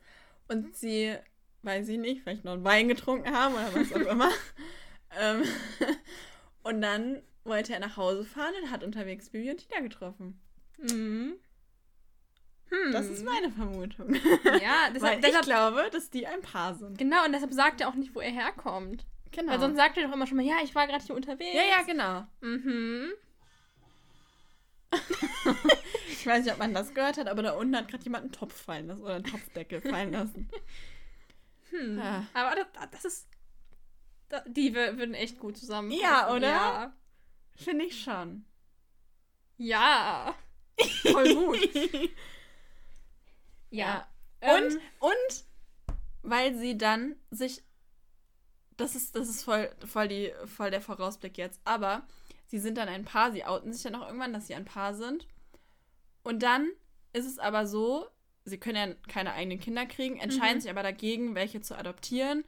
und sie, weiß ich nicht, vielleicht noch einen Wein getrunken haben oder was auch immer. ähm, und dann wollte er nach Hause fahren und hat unterwegs Bibi und Tina getroffen. Mhm. Hm. Das ist meine Vermutung. Ja, Weil deshalb, ich deshalb glaube, dass die ein Paar sind. Genau, und deshalb sagt er auch nicht, wo er herkommt. Genau. Weil sonst sagt er doch immer schon mal, ja, ich war gerade hier unterwegs. ja, ja, genau. Mhm. Ich weiß nicht, ob man das gehört hat, aber da unten hat gerade jemand einen Topf fallen lassen oder einen Topfdeckel fallen lassen. Hm. Ja. Aber das, das ist. Die wür- würden echt gut zusammen. Ja, oder? Ja. Finde ich schon. Ja. Voll gut. Ja. Ähm, Und, und weil sie dann sich. Das ist, das ist voll, voll, die, voll der Vorausblick jetzt. Aber sie sind dann ein Paar, sie outen sich dann auch irgendwann, dass sie ein Paar sind. Und dann ist es aber so, sie können ja keine eigenen Kinder kriegen, entscheiden Mhm. sich aber dagegen, welche zu adoptieren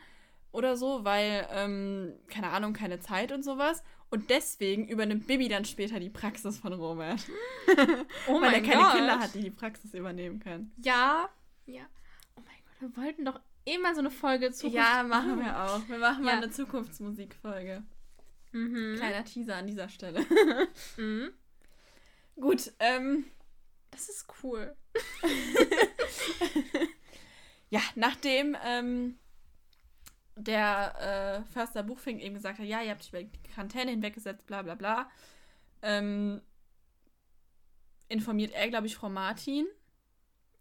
oder so, weil, ähm, keine Ahnung, keine Zeit und sowas. Und deswegen übernimmt Bibi dann später die Praxis von Robert. oh weil er keine Gott. Kinder hat, die die Praxis übernehmen können. Ja. Ja. Oh mein Gott, wir wollten doch immer so eine Folge zu. Ja, machen wir auch. Wir machen mal Ja. eine Zukunftsmusikfolge. Mhm. Kleiner Teaser an dieser Stelle. Mhm. Gut, ähm, Das ist cool. ja, nachdem ähm, der äh, Förster Buchfink eben gesagt hat, ja, ihr habt euch über die Quarantäne hinweggesetzt, bla bla bla, ähm, informiert er, glaube ich, Frau Martin.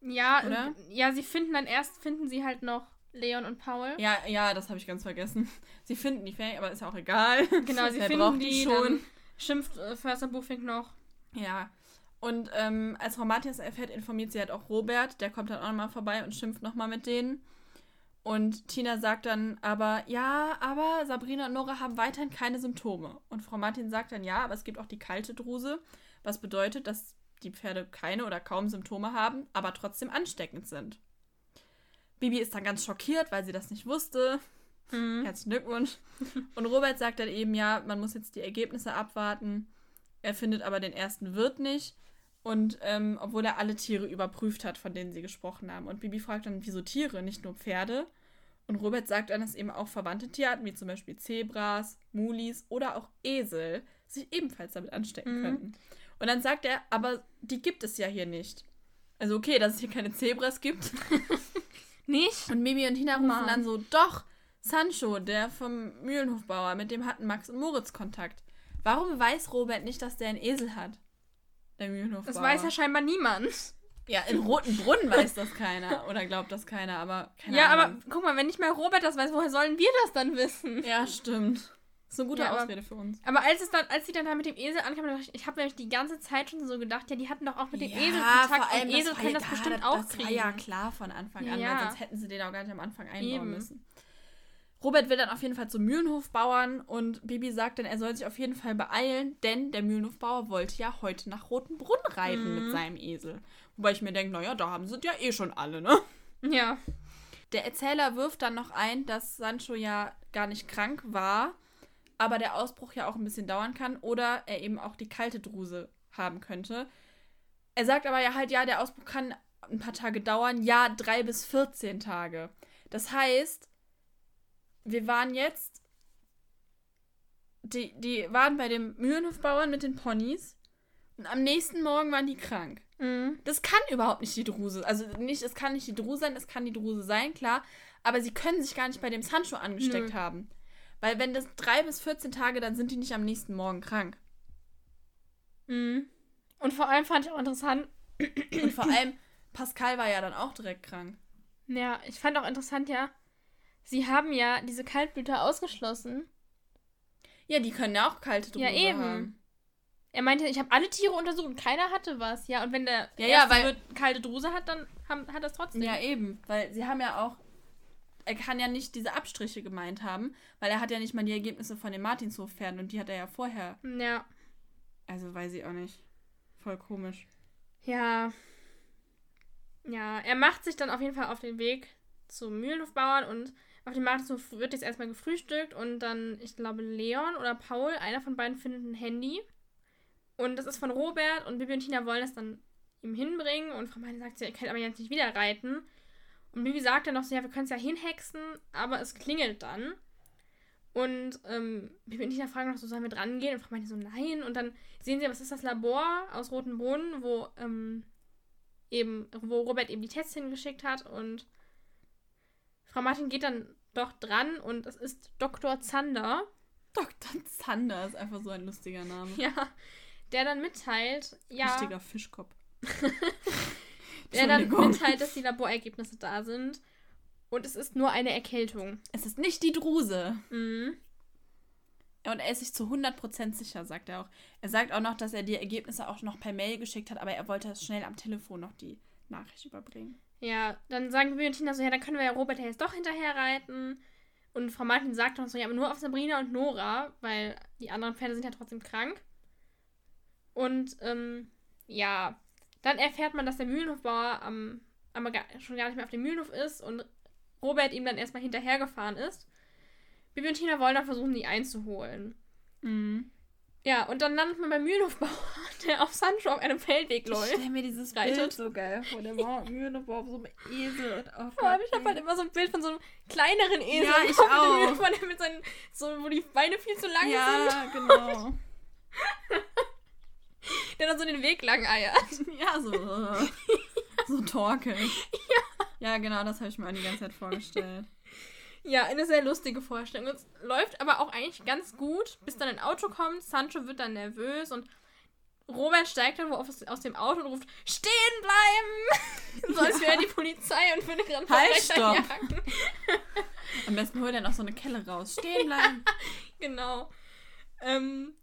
Ja, Oder? ja, sie finden dann erst, finden sie halt noch Leon und Paul. Ja, ja, das habe ich ganz vergessen. Sie finden die Ferien, aber ist ja auch egal. Genau, sie finden braucht die, dann schimpft äh, Förster Buchfink noch. Ja. Und ähm, als Frau Martin es erfährt, informiert sie halt auch Robert. Der kommt dann auch nochmal vorbei und schimpft nochmal mit denen. Und Tina sagt dann aber, ja, aber Sabrina und Nora haben weiterhin keine Symptome. Und Frau Martin sagt dann, ja, aber es gibt auch die kalte Druse, was bedeutet, dass die Pferde keine oder kaum Symptome haben, aber trotzdem ansteckend sind. Bibi ist dann ganz schockiert, weil sie das nicht wusste. Mhm. Herzlichen Glückwunsch. Und Robert sagt dann eben, ja, man muss jetzt die Ergebnisse abwarten. Er findet aber den ersten Wirt nicht. Und ähm, obwohl er alle Tiere überprüft hat, von denen sie gesprochen haben. Und Bibi fragt dann, wieso Tiere, nicht nur Pferde? Und Robert sagt dann, dass eben auch verwandte Tierarten, wie zum Beispiel Zebras, Mulis oder auch Esel, sich ebenfalls damit anstecken Mhm. könnten. Und dann sagt er, aber die gibt es ja hier nicht. Also okay, dass es hier keine Zebras gibt. Nicht? Und Mimi und Tina rufen Mann. dann so, doch, Sancho, der vom Mühlenhofbauer, mit dem hatten Max und Moritz Kontakt. Warum weiß Robert nicht, dass der einen Esel hat? Der Mühlenhofbauer. Das weiß ja scheinbar niemand. Ja, in Rotenbrunn weiß das keiner. Oder glaubt das keiner, aber keine ja, aber Ahnung. guck mal, wenn nicht mal Robert das weiß, woher sollen wir das dann wissen? Ja, stimmt. Das ist eine gute Ja, aber- Ausrede für uns. Aber als es dann, als sie dann da mit dem Esel ankamen, dachte ich, ich habe nämlich die ganze Zeit schon so gedacht, ja, die hatten doch auch mit dem Esel Kontakt und Esel können das ja, bestimmt das, auch das kriegen. war ja klar von Anfang an, Ja. weil sonst hätten sie den auch gar nicht am Anfang einbauen Eben. müssen. Robert will dann auf jeden Fall zum Mühlenhofbauern und Bibi sagt dann, er soll sich auf jeden Fall beeilen, denn der Mühlenhofbauer wollte ja heute nach Rotenbrunn reiten Mhm. mit seinem Esel. Wobei ich mir denke, naja, da haben sie ja eh schon alle, ne? Ja. Der Erzähler wirft dann noch ein, dass Sancho ja gar nicht krank war, aber der Ausbruch ja auch ein bisschen dauern kann oder er eben auch die kalte Druse haben könnte. Er sagt aber ja halt, ja, der Ausbruch kann ein paar Tage dauern, ja, drei bis 14 Tage. Das heißt, wir waren jetzt, die, die waren bei dem Mühlenhofbauern mit den Ponys und am nächsten Morgen waren die krank. Mhm. Das kann überhaupt nicht die Druse. Also nicht, es kann nicht die Druse sein, es kann die Druse sein, klar. Aber sie können sich gar nicht bei dem Sancho angesteckt Nö. haben. Weil wenn das drei bis 14 Tage, dann sind die nicht am nächsten Morgen krank. Mhm. Und vor allem fand ich auch interessant, Und vor allem, Pascal war ja dann auch direkt krank. ja, ich fand auch interessant, ja, sie haben ja diese Kaltblüter ausgeschlossen. Ja, die können ja auch kalte Druse Ja, eben. haben. Er meinte, ich habe alle Tiere untersucht und keiner hatte was. Ja, und wenn der Ja, ja, weil- Wirt kalte Druse hat, dann haben, hat das trotzdem. Ja, eben. Weil sie haben ja auch. Er kann ja nicht diese Abstriche gemeint haben, weil er hat ja nicht mal die Ergebnisse von den Martinshofpferden und die hat er ja vorher. ja. Also weiß ich auch nicht. Voll komisch. Ja. Ja, er macht sich dann auf jeden Fall auf den Weg zum Mühlenhofbauern und auf dem Martinshof wird jetzt erstmal gefrühstückt und dann, ich glaube, Leon oder Paul, einer von beiden findet ein Handy. Und das ist von Robert und Bibi und Tina wollen es dann ihm hinbringen und Frau Meine sagt, sie, könnt aber jetzt nicht wieder reiten. Und Bibi sagt dann noch so, ja, wir können es ja hinhexen, aber es klingelt dann. Und ähm, Bibi und Tina fragen noch so, sollen wir dran gehen? Und Frau Meine so, nein. Und dann sehen sie, was ist das Labor aus Rotenbrunn, wo ähm, eben, wo Robert eben die Tests hingeschickt hat und Frau Martin geht dann doch dran und es ist Dr. Zander, Dr. Zander ist einfach so ein lustiger Name. ja, der dann mitteilt, ja, Richtiger Fischkopf. Der dann mitteilt, dass die Laborergebnisse da sind. Und es ist nur eine Erkältung. Es ist nicht die Druse. Mhm. Und er ist sich zu 100% sicher, sagt er auch. Er sagt auch noch, dass er die Ergebnisse auch noch per Mail geschickt hat, aber er wollte schnell am Telefon noch die Nachricht überbringen. Ja, dann sagen Bibi und Tina so, ja, dann können wir ja Robert jetzt doch hinterher reiten. Und Frau Martin sagt noch so, ja, aber nur auf Sabrina und Nora, weil die anderen Pferde sind ja trotzdem krank. Und, ähm, ja, dann erfährt man, dass der Mühlenhofbauer am, am schon gar nicht mehr auf dem Mühlenhof ist und Robert ihm dann erstmal hinterhergefahren ist. Bibi und Tina wollen dann versuchen, die einzuholen. Mhm. Ja, und dann landet man beim Mühlenhofbauer, der auf Sancho auf einem Feldweg Ich läuft. stelle mir dieses Reitet. Bild so geil vor. Der war Mühlenbauer auf so einem Esel. Und oh Vor allem, ich habe halt immer so ein Bild von so einem kleineren Esel. Ja, ich mit auch. Mühlenhofbauer, der mit seinen, so, wo die Beine viel zu lang sind, Ja, genau. der dann so den Weg lang eiert. ja, so. äh, so torkelnd. Ja. Ja, genau, das habe ich mir auch die ganze Zeit vorgestellt. Ja, eine sehr lustige Vorstellung. Es läuft aber auch eigentlich ganz gut, bis dann ein Auto kommt. Sancho wird dann nervös und Robert steigt dann wo aus, dem Auto und ruft: Stehen bleiben! so als Ja. wäre die Polizei und würde gerade Halt, stopp. jagen. Am besten holt er noch so eine Kelle raus. Stehen bleiben. Genau. Ähm,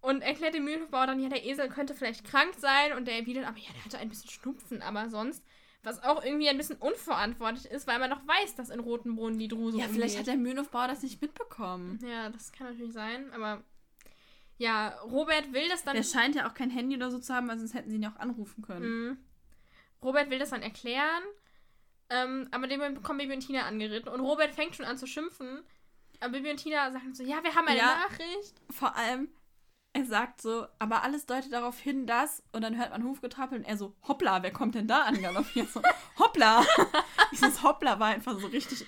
und erklärt dem Mühlenhofbauer dann, ja, der Esel könnte vielleicht krank sein und der erwidert, aber ja, der hatte ein bisschen Schnupfen, aber sonst, was auch irgendwie ein bisschen unverantwortlich ist, weil man noch weiß, dass in Rotenbrunnen die Druse Ja, vielleicht hat umgeht. der Mühlenhofbauer das nicht mitbekommen. Ja, das kann natürlich sein, aber ja, Robert will das dann. Der scheint ja auch kein Handy oder so zu haben, weil sonst hätten sie ihn ja auch anrufen können. Mhm. Robert will das dann erklären, ähm, aber dem kommen Bibi und Tina angeritten und Robert fängt schon an zu schimpfen. Aber Bibi und Tina sagen so, ja, wir haben eine Ja. Nachricht. Vor allem, er sagt so, aber alles deutet darauf hin, dass, und dann hört man Hufgetrappel und er so, hoppla, wer kommt denn da angaloppiert? So, hoppla! Dieses hoppla war einfach so richtig,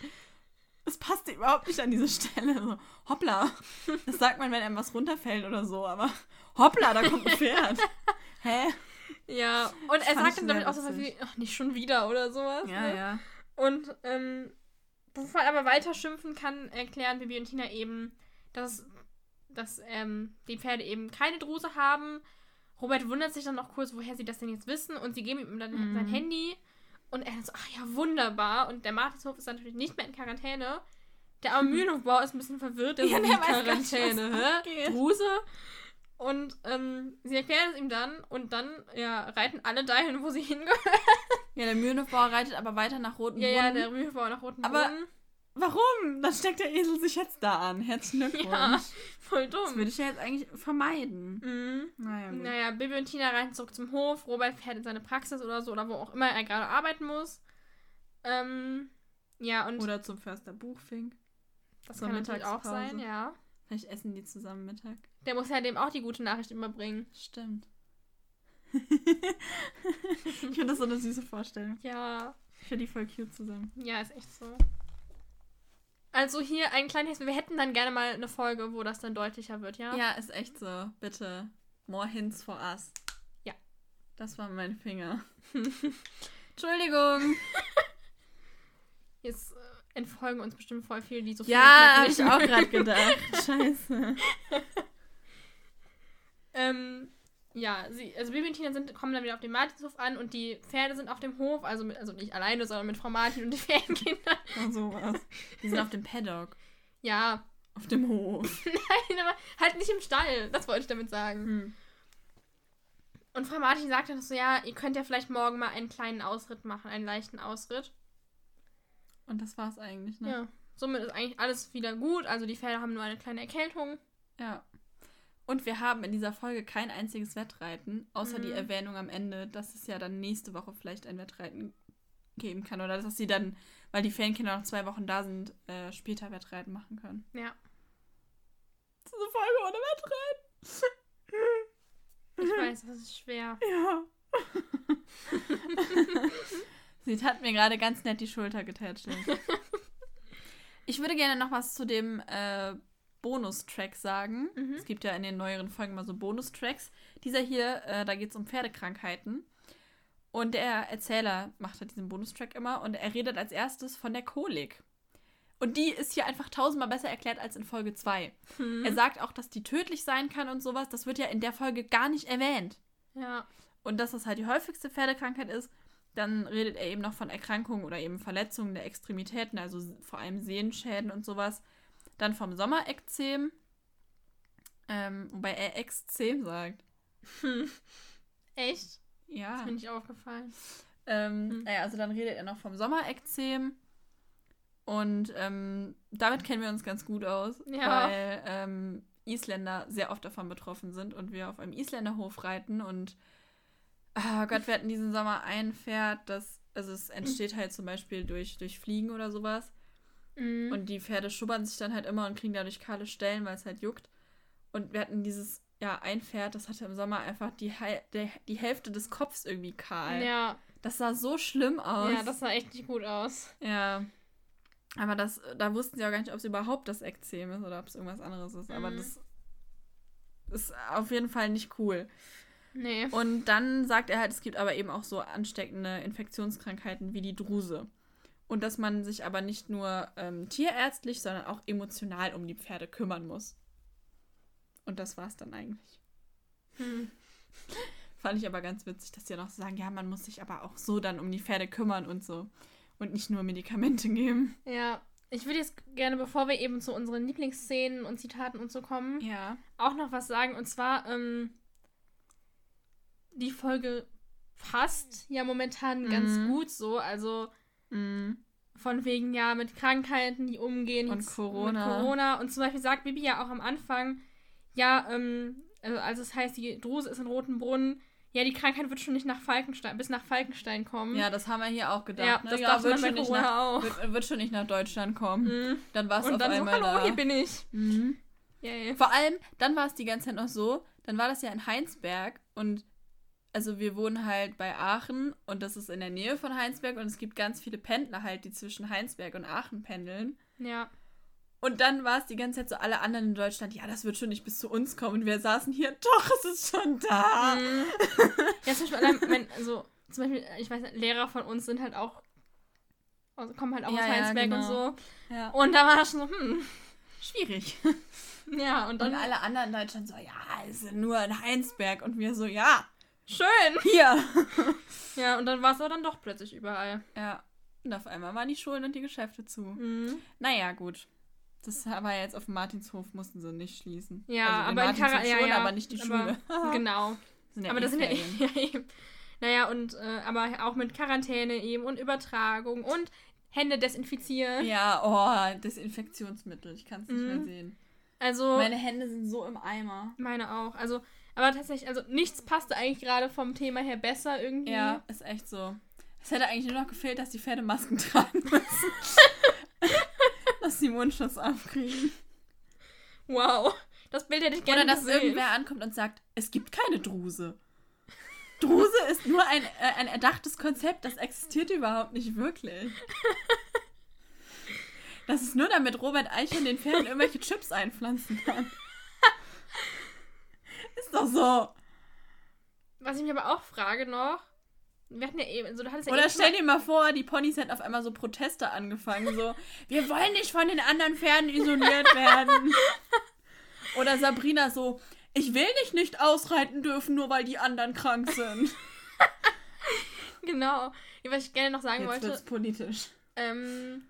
es passte überhaupt nicht an diese Stelle. So, hoppla! Das sagt man, wenn einem was runterfällt oder so, aber hoppla, da kommt ein Pferd. Hä? Ja, und er fand sagt dann damit auch so wie, ach, nicht schon wieder oder sowas. Ja, ne? ja. Und ähm, bevor er aber weiter schimpfen kann, erklären Bibi und Tina eben, dass, dass ähm, die Pferde eben keine Druse haben. Robert wundert sich dann noch kurz, woher sie das denn jetzt wissen und sie geben ihm dann Mhm. sein Handy und er so, ach ja, wunderbar. Und der Martinshof ist natürlich nicht mehr in Quarantäne. Der arme Mühlenhofbauer ist ein bisschen verwirrt, der Ja, der weiß gar nicht, Quarantäne, was abgeht. Druse? Und ähm, sie erklären es ihm dann und dann ja, reiten alle dahin, wo sie hingehören. Ja, der Mühlenhofbauer reitet aber weiter nach Roten Ja, ja, der Mühlenhofbauer nach Roten Aber- Brunnen. Warum? Dann steckt der Esel sich jetzt da an. Herzlichen Glückwunsch. Ja, voll Das dumm. würde ich ja jetzt eigentlich vermeiden. Mhm. Naja, gut. Naja, Bibi und Tina reiten zurück zum Hof. Robert fährt in seine Praxis oder so oder wo auch immer er gerade arbeiten muss. Ähm, ja, und Oder zum Förster Buchfink. das zur kann natürlich auch sein, ja. Vielleicht essen die zusammen Mittag. Der muss ja dem auch die gute Nachricht überbringen. Stimmt. ich finde das so eine süße Vorstellung. Ja, Ich finde die voll cute zusammen. ja, ist echt so. Also hier ein kleines, wir hätten dann gerne mal eine Folge, wo das dann deutlicher wird, ja? Ja, ist echt so. Bitte. More hints for us. Ja. Das war mein Finger. Entschuldigung. Jetzt äh, entfolgen uns bestimmt voll viel, die so Ja, habe viel ich auch gerade gedacht. Scheiße. Ähm, ja, sie, also Bibi und Tina sind, kommen dann wieder auf den Martinshof an und die Pferde sind auf dem Hof, also, mit, also nicht alleine, sondern mit Frau Martin und den Pferdenkindern. Oh, sowas. Die sind auf dem Paddock. Ja, Auf dem Hof. nein, aber halt nicht im Stall, das wollte ich damit sagen. Hm. Und Frau Martin sagt dann so, ja, ihr könnt ja vielleicht morgen mal einen kleinen Ausritt machen, einen leichten Ausritt. Und das war's eigentlich, ne? Ja, somit ist eigentlich alles wieder gut, also die Pferde haben nur eine kleine Erkältung. Ja. Und wir haben in dieser Folge kein einziges Wettreiten, außer die Mhm. Erwähnung am Ende, dass es ja dann nächste Woche vielleicht ein Wettreiten geben kann. Oder dass sie dann, weil die Ferienkinder noch zwei Wochen da sind, äh, später Wettreiten machen können. Ja, Das ist eine Folge ohne Wettreiten. ich weiß, das ist schwer. Ja. Sie hat mir gerade ganz nett die Schulter getätschelt. Ich würde gerne noch was zu dem äh, Bonustrack sagen. Mhm. Es gibt ja in den neueren Folgen mal so Bonustracks. Dieser hier, äh, da geht es um Pferdekrankheiten. Und der Erzähler macht halt diesen Bonustrack immer und er redet als erstes von der Kolik. Und die ist hier einfach tausendmal besser erklärt als in Folge 2. Hm. Er sagt auch, dass die tödlich sein kann und sowas. Das wird ja in der Folge gar nicht erwähnt. Ja, und dass das halt die häufigste Pferdekrankheit ist. Dann redet er eben noch von Erkrankungen oder eben Verletzungen der Extremitäten, also vor allem Sehenschäden und sowas. Dann vom Sommerekzem, ähm, wobei er Exzem sagt. Hm. Echt? Ja. Das ist mir nicht aufgefallen. Ähm, Hm. naja, also dann redet er noch vom Sommerekzem. Und ähm, damit kennen wir uns ganz gut aus, Ja. weil ähm, Isländer sehr oft davon betroffen sind und wir auf einem Isländerhof reiten und ah Gott, wir hatten diesen Sommer ein Pferd, das, also es entsteht halt zum Beispiel durch, durch Fliegen oder sowas. Mhm. Und die Pferde schubbern sich dann halt immer und kriegen dadurch kahle Stellen, weil es halt juckt. Und wir hatten dieses, ja, ein Pferd, das hatte im Sommer einfach die, der, die Hälfte des Kopfs irgendwie kahl. ja, Das sah so schlimm aus. ja, das sah echt nicht gut aus. Ja. Aber das, da wussten sie auch gar nicht, ob es überhaupt das Ekzem ist oder ob es irgendwas anderes ist. Aber Mhm. das ist auf jeden Fall nicht cool. Nee. Und dann sagt er halt, es gibt aber eben auch so ansteckende Infektionskrankheiten wie die Druse. Und dass man sich aber nicht nur ähm, tierärztlich, sondern auch emotional um die Pferde kümmern muss. Und das war's dann eigentlich. Hm. Fand ich aber ganz witzig, dass die noch sagen, ja, man muss sich aber auch so dann um die Pferde kümmern und so. Und nicht nur Medikamente geben. Ja. Ich würde jetzt gerne, bevor wir eben zu unseren Lieblingsszenen und Zitaten und so kommen, Ja. auch noch was sagen. Und zwar, ähm, die Folge passt ja momentan ganz Mhm. gut so. Also Mhm. von wegen ja mit Krankheiten, die umgehen. Und Corona. Mit Corona. Und zum Beispiel sagt Bibi ja auch am Anfang, ja, ähm, also als es heißt, die Druse ist in Roten Brunnen, ja, die Krankheit wird schon nicht nach Falkenstein, bis nach Falkenstein kommen. Ja, das haben wir hier auch gedacht. Ja, ne? das ja, wird schon, nicht Corona nach, auch. wird, wird schon nicht nach Deutschland kommen. Mhm. Dann war es Und auf dann so, einmal hallo, da. hier bin ich. Mhm. Yay. Vor allem, dann war es die ganze Zeit noch so, dann war das ja in Heinsberg und also wir wohnen halt bei Aachen und das ist in der Nähe von Heinsberg und es gibt ganz viele Pendler halt, die zwischen Heinsberg und Aachen pendeln. Ja. Und dann war es die ganze Zeit so, alle anderen in Deutschland, ja, das wird schon nicht bis zu uns kommen. Und wir saßen hier, doch, es ist schon da. Mhm. Ja, zum Beispiel, mein, also, zum Beispiel, ich weiß nicht, Lehrer von uns sind halt auch, also kommen halt auch Ja, aus ja, Heinsberg und genau. so. Ja. Und da war das schon so, hm, Schwierig. ja, und Und dann, alle anderen in Deutschland so, ja, es sind nur in Heinsberg. Und wir so, ja, schön. hier. Ja, und dann war es aber dann doch plötzlich überall. Ja. Und auf einmal waren die Schulen und die Geschäfte zu. Mhm. Naja, gut. Das war jetzt auf dem Martinshof, mussten sie nicht schließen. Ja, also aber in Kara ja, schon, ja, aber nicht die aber- Schule. Genau. Sind ja aber das sind ja, ja eben. Naja, und äh, aber auch mit Quarantäne eben und Übertragung und Hände desinfizieren. Ja, oh, Desinfektionsmittel. Ich kann es nicht Mhm. mehr sehen. Also, Meine Hände sind so im Eimer. meine auch. Also, aber tatsächlich, also nichts passte eigentlich gerade vom Thema her besser irgendwie. Ja, ist echt so. Es hätte eigentlich nur noch gefehlt, dass die Pferde Masken tragen müssen. dass sie Mundschutz aufkriegen. Wow. Das Bild hätte ich gerne Oder dass gesehen. irgendwer ankommt und sagt, es gibt keine Druse. Druse ist nur ein, äh, ein erdachtes Konzept, das existiert überhaupt nicht wirklich. Das ist nur damit Robert Eichhorn den Pferden irgendwelche Chips einpflanzen kann. Ist doch so. Was ich mich aber auch frage noch, wir hatten ja eben, also du hattest ja Oder stell dir mal vor, die Ponys hätten auf einmal so Proteste angefangen, so, wir wollen nicht von den anderen Pferden isoliert werden. Oder Sabrina so, ich will dich nicht ausreiten dürfen, nur weil die anderen krank sind. Genau. Was ich gerne noch sagen Jetzt wollte, wird's politisch. ähm,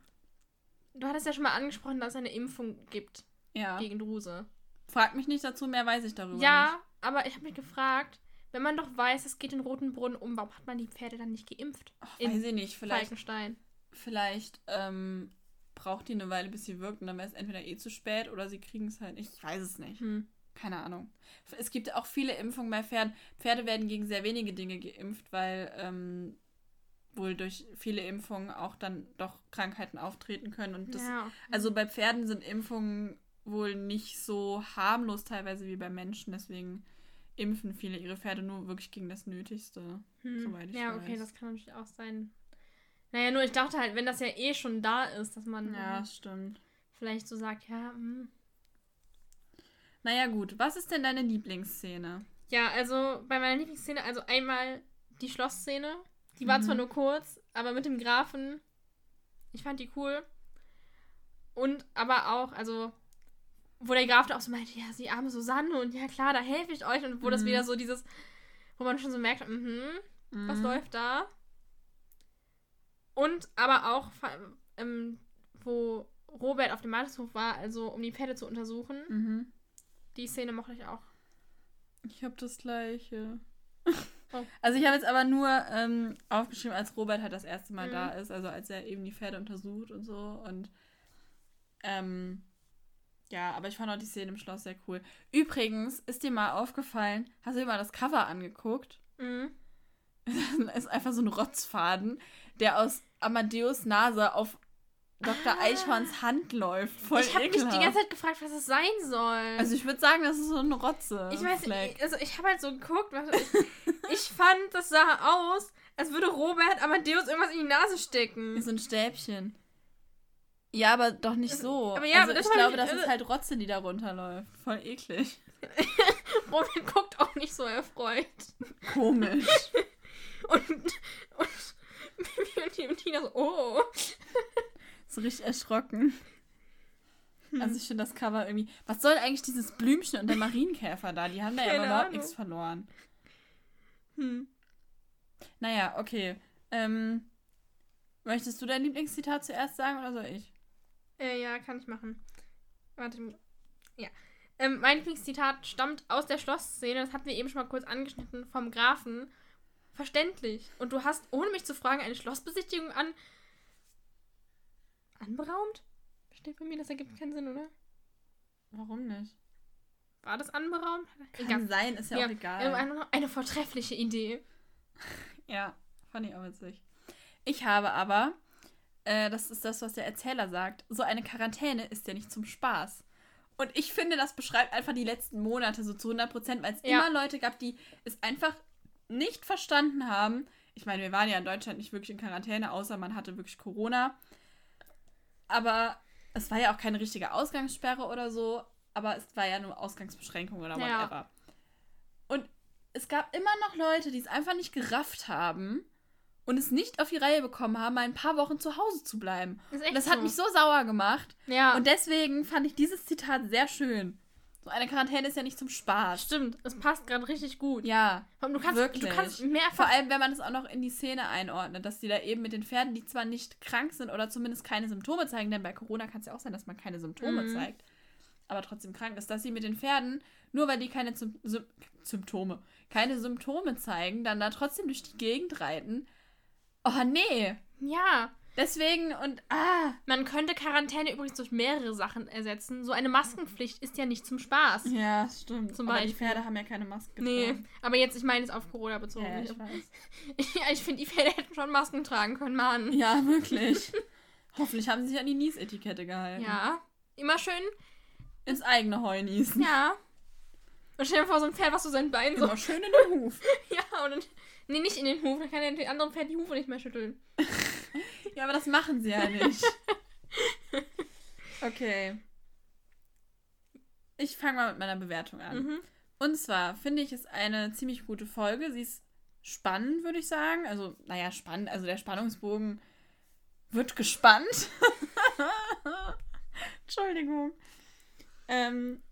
du hattest ja schon mal angesprochen, dass es eine Impfung gibt Ja. gegen Druse. Frag mich nicht dazu, mehr weiß ich darüber Ja, aber ich habe mich gefragt, wenn man doch weiß, es geht in Roten Brunnen um, warum hat man die Pferde dann nicht geimpft? nicht. Ach, in weiß ich nicht, vielleicht, Falkenstein. vielleicht ähm, braucht die eine Weile, bis sie wirkt und dann wäre es entweder eh zu spät oder sie kriegen es halt nicht. Ich weiß es nicht. Hm. Keine Ahnung. Es gibt auch viele Impfungen bei Pferden. Pferde werden gegen sehr wenige Dinge geimpft, weil ähm, wohl durch viele Impfungen auch dann doch Krankheiten auftreten können. Und das, ja. also bei Pferden sind Impfungen wohl nicht so harmlos teilweise wie bei Menschen. Deswegen impfen viele ihre Pferde nur wirklich gegen das Nötigste. Hm. soweit ich ja, okay, weiß. das kann natürlich auch sein. Naja, nur ich dachte halt, wenn das ja eh schon da ist, dass man Ja, ähm, stimmt. vielleicht so sagt, ja, hm. Naja, gut. Was ist denn deine Lieblingsszene? Ja, also bei meiner Lieblingsszene, also einmal die Schlossszene. Die war Mhm. zwar nur kurz, aber mit dem Grafen, ich fand die cool. Und aber auch, also, wo der Graf da auch so meinte, ja, die arme Susanne und ja klar, da helfe ich euch. Und wo das Mhm. wieder so dieses, wo man schon so merkt, mhm, was Mhm. läuft da? Und aber auch, ähm, wo Robert auf dem Martinshof war, also um die Pferde zu untersuchen. Mhm. Die Szene mochte ich auch. Ich habe das gleiche. Oh. Also ich habe jetzt aber nur ähm, aufgeschrieben, als Robert halt das erste Mal Mhm. da ist, also als er eben die Pferde untersucht und so und ähm, ja, aber ich fand auch die Szene im Schloss sehr cool. Übrigens, ist dir mal aufgefallen, hast du dir mal das Cover angeguckt? Mhm. Da ist einfach so ein Rotzfaden, der aus Amadeus Nase auf Dr. Ah. Eichhorns Hand läuft. Voll ich habe mich die ganze Zeit gefragt, was es sein soll. Also ich würde sagen, das ist so ein Rotze. ich weiß nicht, also ich habe halt so geguckt, was ich, ich fand, das sah aus, als würde Robert Amadeus irgendwas in die Nase stecken. So ein Stäbchen. Ja, aber doch nicht so. Aber ja, also aber ich glaube, ich- das also- ist halt Rotze, die da runterläuft. Voll eklig. Robert guckt auch nicht so erfreut. Komisch. Und, und und Tina so, oh. so richtig erschrocken. Hm. Also ich finde das Cover irgendwie. Was soll eigentlich dieses Blümchen und der Marienkäfer da? Die haben da ja überhaupt nichts verloren. Hm. Naja, okay. Ähm, möchtest du dein Lieblingszitat zuerst sagen oder soll ich? Äh, ja, kann ich machen. Warte. Ja. Ähm, mein Lieblingszitat stammt aus der Schlossszene, das hatten wir eben schon mal kurz angeschnitten, vom Grafen. Verständlich. Und du hast, ohne mich zu fragen, eine Schlossbesichtigung an. anberaumt? Steht bei mir, das ergibt keinen Sinn, oder? Warum nicht? War das anberaumt? Kann sein, ist ja, Ja, auch egal. Ähm, eine, eine vortreffliche Idee. Ja, fand ich auch witzig. Ich habe aber, äh, das ist das, was der Erzähler sagt, so eine Quarantäne ist ja nicht zum Spaß. Und ich finde, das beschreibt einfach die letzten Monate so zu 100 Prozent, weil es Ja. immer Leute gab, die es einfach nicht verstanden haben. Ich meine, wir waren ja in Deutschland nicht wirklich in Quarantäne, außer man hatte wirklich Corona. Aber es war ja auch keine richtige Ausgangssperre oder so, aber es war ja nur Ausgangsbeschränkung oder Ja. whatever. Und es gab immer noch Leute, die es einfach nicht gerafft haben und es nicht auf die Reihe bekommen haben, mal ein paar Wochen zu Hause zu bleiben. Und das hat so. mich so sauer gemacht. Ja, Und deswegen fand ich dieses Zitat sehr schön. So eine Quarantäne ist ja nicht zum Spaß. stimmt. Es passt gerade richtig gut. Ja, Und du kannst, wirklich. du kannst mehrfach. vor allem, wenn man es auch noch in die Szene einordnet, dass die da eben mit den Pferden, die zwar nicht krank sind oder zumindest keine Symptome zeigen, denn bei Corona kann es ja auch sein, dass man keine Symptome Mhm. zeigt, aber trotzdem krank ist, dass sie mit den Pferden, nur weil die keine Sym Symptome, keine Symptome zeigen, dann da trotzdem durch die Gegend reiten. Oh nee. Ja. Deswegen und ah. Man könnte Quarantäne übrigens durch mehrere Sachen ersetzen. So eine Maskenpflicht ist ja nicht zum Spaß. Ja, stimmt. Zum aber die. Pferde haben ja keine Maske Nee, getragen. aber jetzt, ich meine es auf Corona bezogen. Ja, ja, Ja, ich weiß. ich finde, die Pferde hätten schon Masken tragen können, Mann. Ja, wirklich. Hoffentlich haben sie sich an die Niesetikette gehalten. Ja. Immer schön. Ins eigene Heu niesen. Ja. Und stell dir vor, so ein Pferd, was so sein Bein so. Immer schön in den Huf. Ja, und dann. Nee, nicht in den Huf. Dann kann er den anderen Pferd die Hufe nicht mehr schütteln. Ja, aber das machen sie ja nicht. Okay. Ich fange mal mit meiner Bewertung an. Mhm. Und zwar finde ich es eine ziemlich gute Folge. Sie ist spannend, würde ich sagen. Also, naja, spannend. Also der Spannungsbogen wird gespannt. Entschuldigung. Ähm,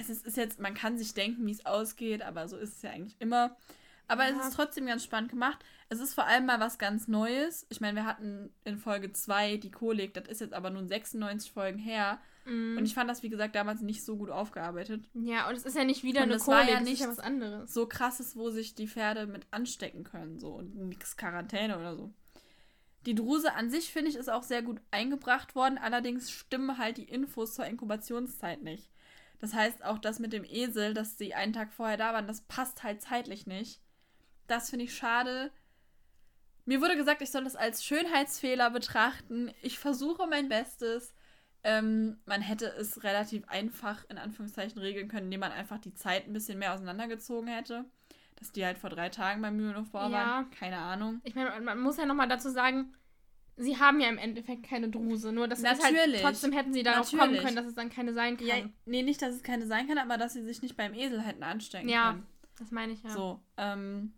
es ist, ist jetzt, man kann sich denken, wie es ausgeht, aber so ist es ja eigentlich immer. Aber Ja. es ist trotzdem ganz spannend gemacht. Es ist vor allem mal was ganz Neues. Ich meine, wir hatten in Folge 2 die Kolik, das ist jetzt aber nun 96 Folgen her. Mhm. Und ich fand das, wie gesagt, damals nicht so gut aufgearbeitet. ja, und es ist ja nicht wieder Und eine es war Kolik, ja nichts ja was anderes. So krasses, wo sich die Pferde mit anstecken können. So und nix Quarantäne oder so. Die Druse an sich, finde ich, ist auch sehr gut eingebracht worden. Allerdings stimmen halt die Infos zur Inkubationszeit nicht. Das heißt, auch das mit dem Esel, dass sie einen Tag vorher da waren, das passt halt zeitlich nicht. Das finde ich schade. Mir wurde gesagt, ich soll das als Schönheitsfehler betrachten. Ich versuche mein Bestes. Ähm, man hätte es relativ einfach in Anführungszeichen regeln können, indem man einfach die Zeit ein bisschen mehr auseinandergezogen hätte. Dass die halt vor drei Tagen beim Mühlenaufbau Ja. waren. Keine Ahnung. Ich meine, man muss ja nochmal dazu sagen, sie haben ja im Endeffekt keine Druse. Nur das halt, Natürlich. trotzdem hätten sie darauf kommen Natürlich. können, dass es dann keine sein kann. Ja, nee, nicht, dass es keine sein kann, aber dass sie sich nicht beim Esel hätten anstecken Ja, können. das meine ich ja. So, ähm,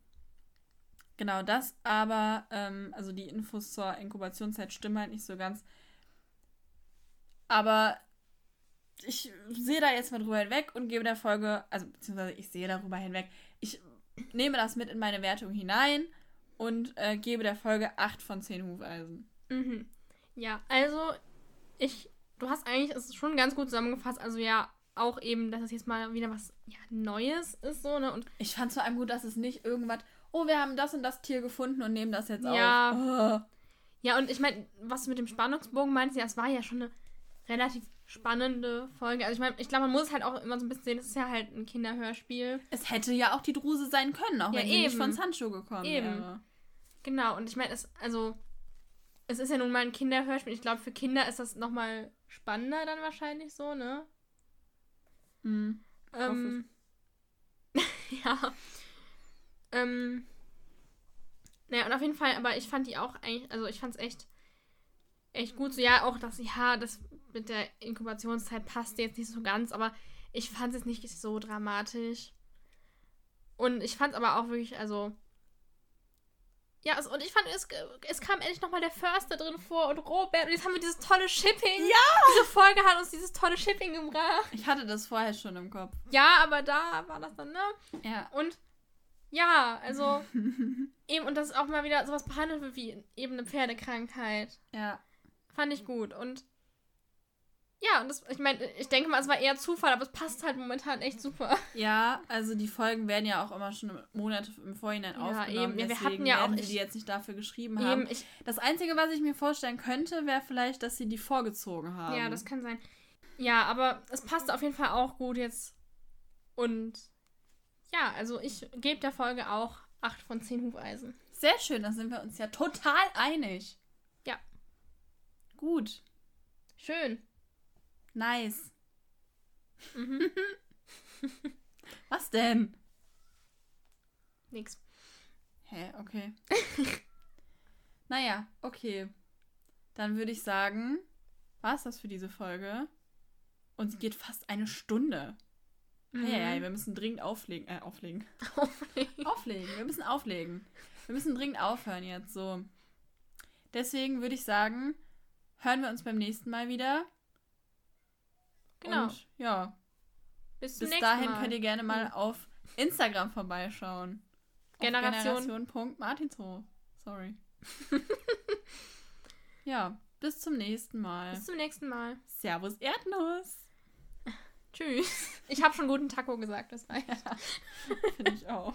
genau das, aber, ähm, also die Infos zur Inkubationszeit stimmen halt nicht so ganz. Aber ich sehe da jetzt mal drüber hinweg und gebe der Folge, also beziehungsweise ich sehe darüber hinweg. Ich nehme das mit in meine Wertung hinein und äh, gebe der Folge 8 von 10 Hufeisen. Mhm. Ja, also ich, du hast eigentlich es schon ganz gut zusammengefasst. Also ja, auch eben, dass es jetzt mal wieder was ja, Neues ist, so, ne? Und Ich fand vor allem gut, dass es nicht irgendwas, oh, wir haben das und das Tier gefunden und nehmen das jetzt Ja. auf. Oh. ja, und ich meine, was du mit dem Spannungsbogen meinst, ja, es war ja schon eine relativ spannende Folge. Also ich meine, ich glaube, man muss es halt auch immer so ein bisschen sehen, es ist ja halt ein Kinderhörspiel. Es hätte ja auch die Druse sein können, auch Ja, wenn sie nicht eben. von Sancho gekommen Eben. wäre. Genau, und ich meine, es, also, es ist ja nun mal ein Kinderhörspiel. Ich glaube, für Kinder ist das nochmal spannender dann wahrscheinlich so, ne? Hm. Ähm, ja. Ähm, naja, und auf jeden Fall, aber ich fand die auch eigentlich, also ich fand es echt, echt gut. So, ja, auch das, ja, das mit der Inkubationszeit passt jetzt nicht so ganz, aber ich fand es jetzt nicht so dramatisch. Und ich fand es aber auch wirklich, also. Ja, es, und ich fand, es, es kam endlich nochmal der Förster drin vor und Robert. Und jetzt haben wir dieses tolle Shipping. Ja! Diese Folge hat uns dieses tolle Shipping gebracht. Ich hatte das vorher schon im Kopf. Ja, aber da war das dann, ne? Ja. Und ja, also eben, und dass auch mal wieder sowas behandelt wird wie eben eine Pferdekrankheit. Ja. Fand ich gut. Und ja, und das, ich meine, ich denke mal, es war eher Zufall, aber es passt halt momentan echt super. Ja, also die Folgen werden ja auch immer schon Monate im Vorhinein Ja, aufgenommen. eben. Ja, wir deswegen hatten ja auch- ich- die jetzt nicht dafür geschrieben haben. Eben, ich, Das Einzige, was ich mir vorstellen könnte, wäre vielleicht, dass sie die vorgezogen haben. ja, das kann sein. Ja, aber es passt auf jeden Fall auch gut jetzt. Und ja, also ich gebe der Folge auch 8 von 10 Hufeisen. Sehr schön, da sind wir uns ja total einig. Ja. Gut. Schön. Nice. Mhm. Was denn? Nix. Hä, okay. naja, okay. Dann würde ich sagen, war es das für diese Folge. Und sie geht fast eine Stunde. Mhm. Ja, ja, wir müssen dringend auflegen. Äh, auflegen. Auflegen. Auflegen. Wir müssen auflegen. Wir müssen dringend aufhören jetzt so. Deswegen würde ich sagen, hören wir uns beim nächsten Mal wieder. Genau. Und ja, Bis bis dahin Mal. könnt ihr gerne mal auf Instagram vorbeischauen. Auf Generation. Generation.martinshof. Sorry. ja, bis zum nächsten Mal. Bis zum nächsten Mal. Servus Erdnuss. Tschüss. Ich habe schon guten Taco gesagt, das reicht. Finde ich auch.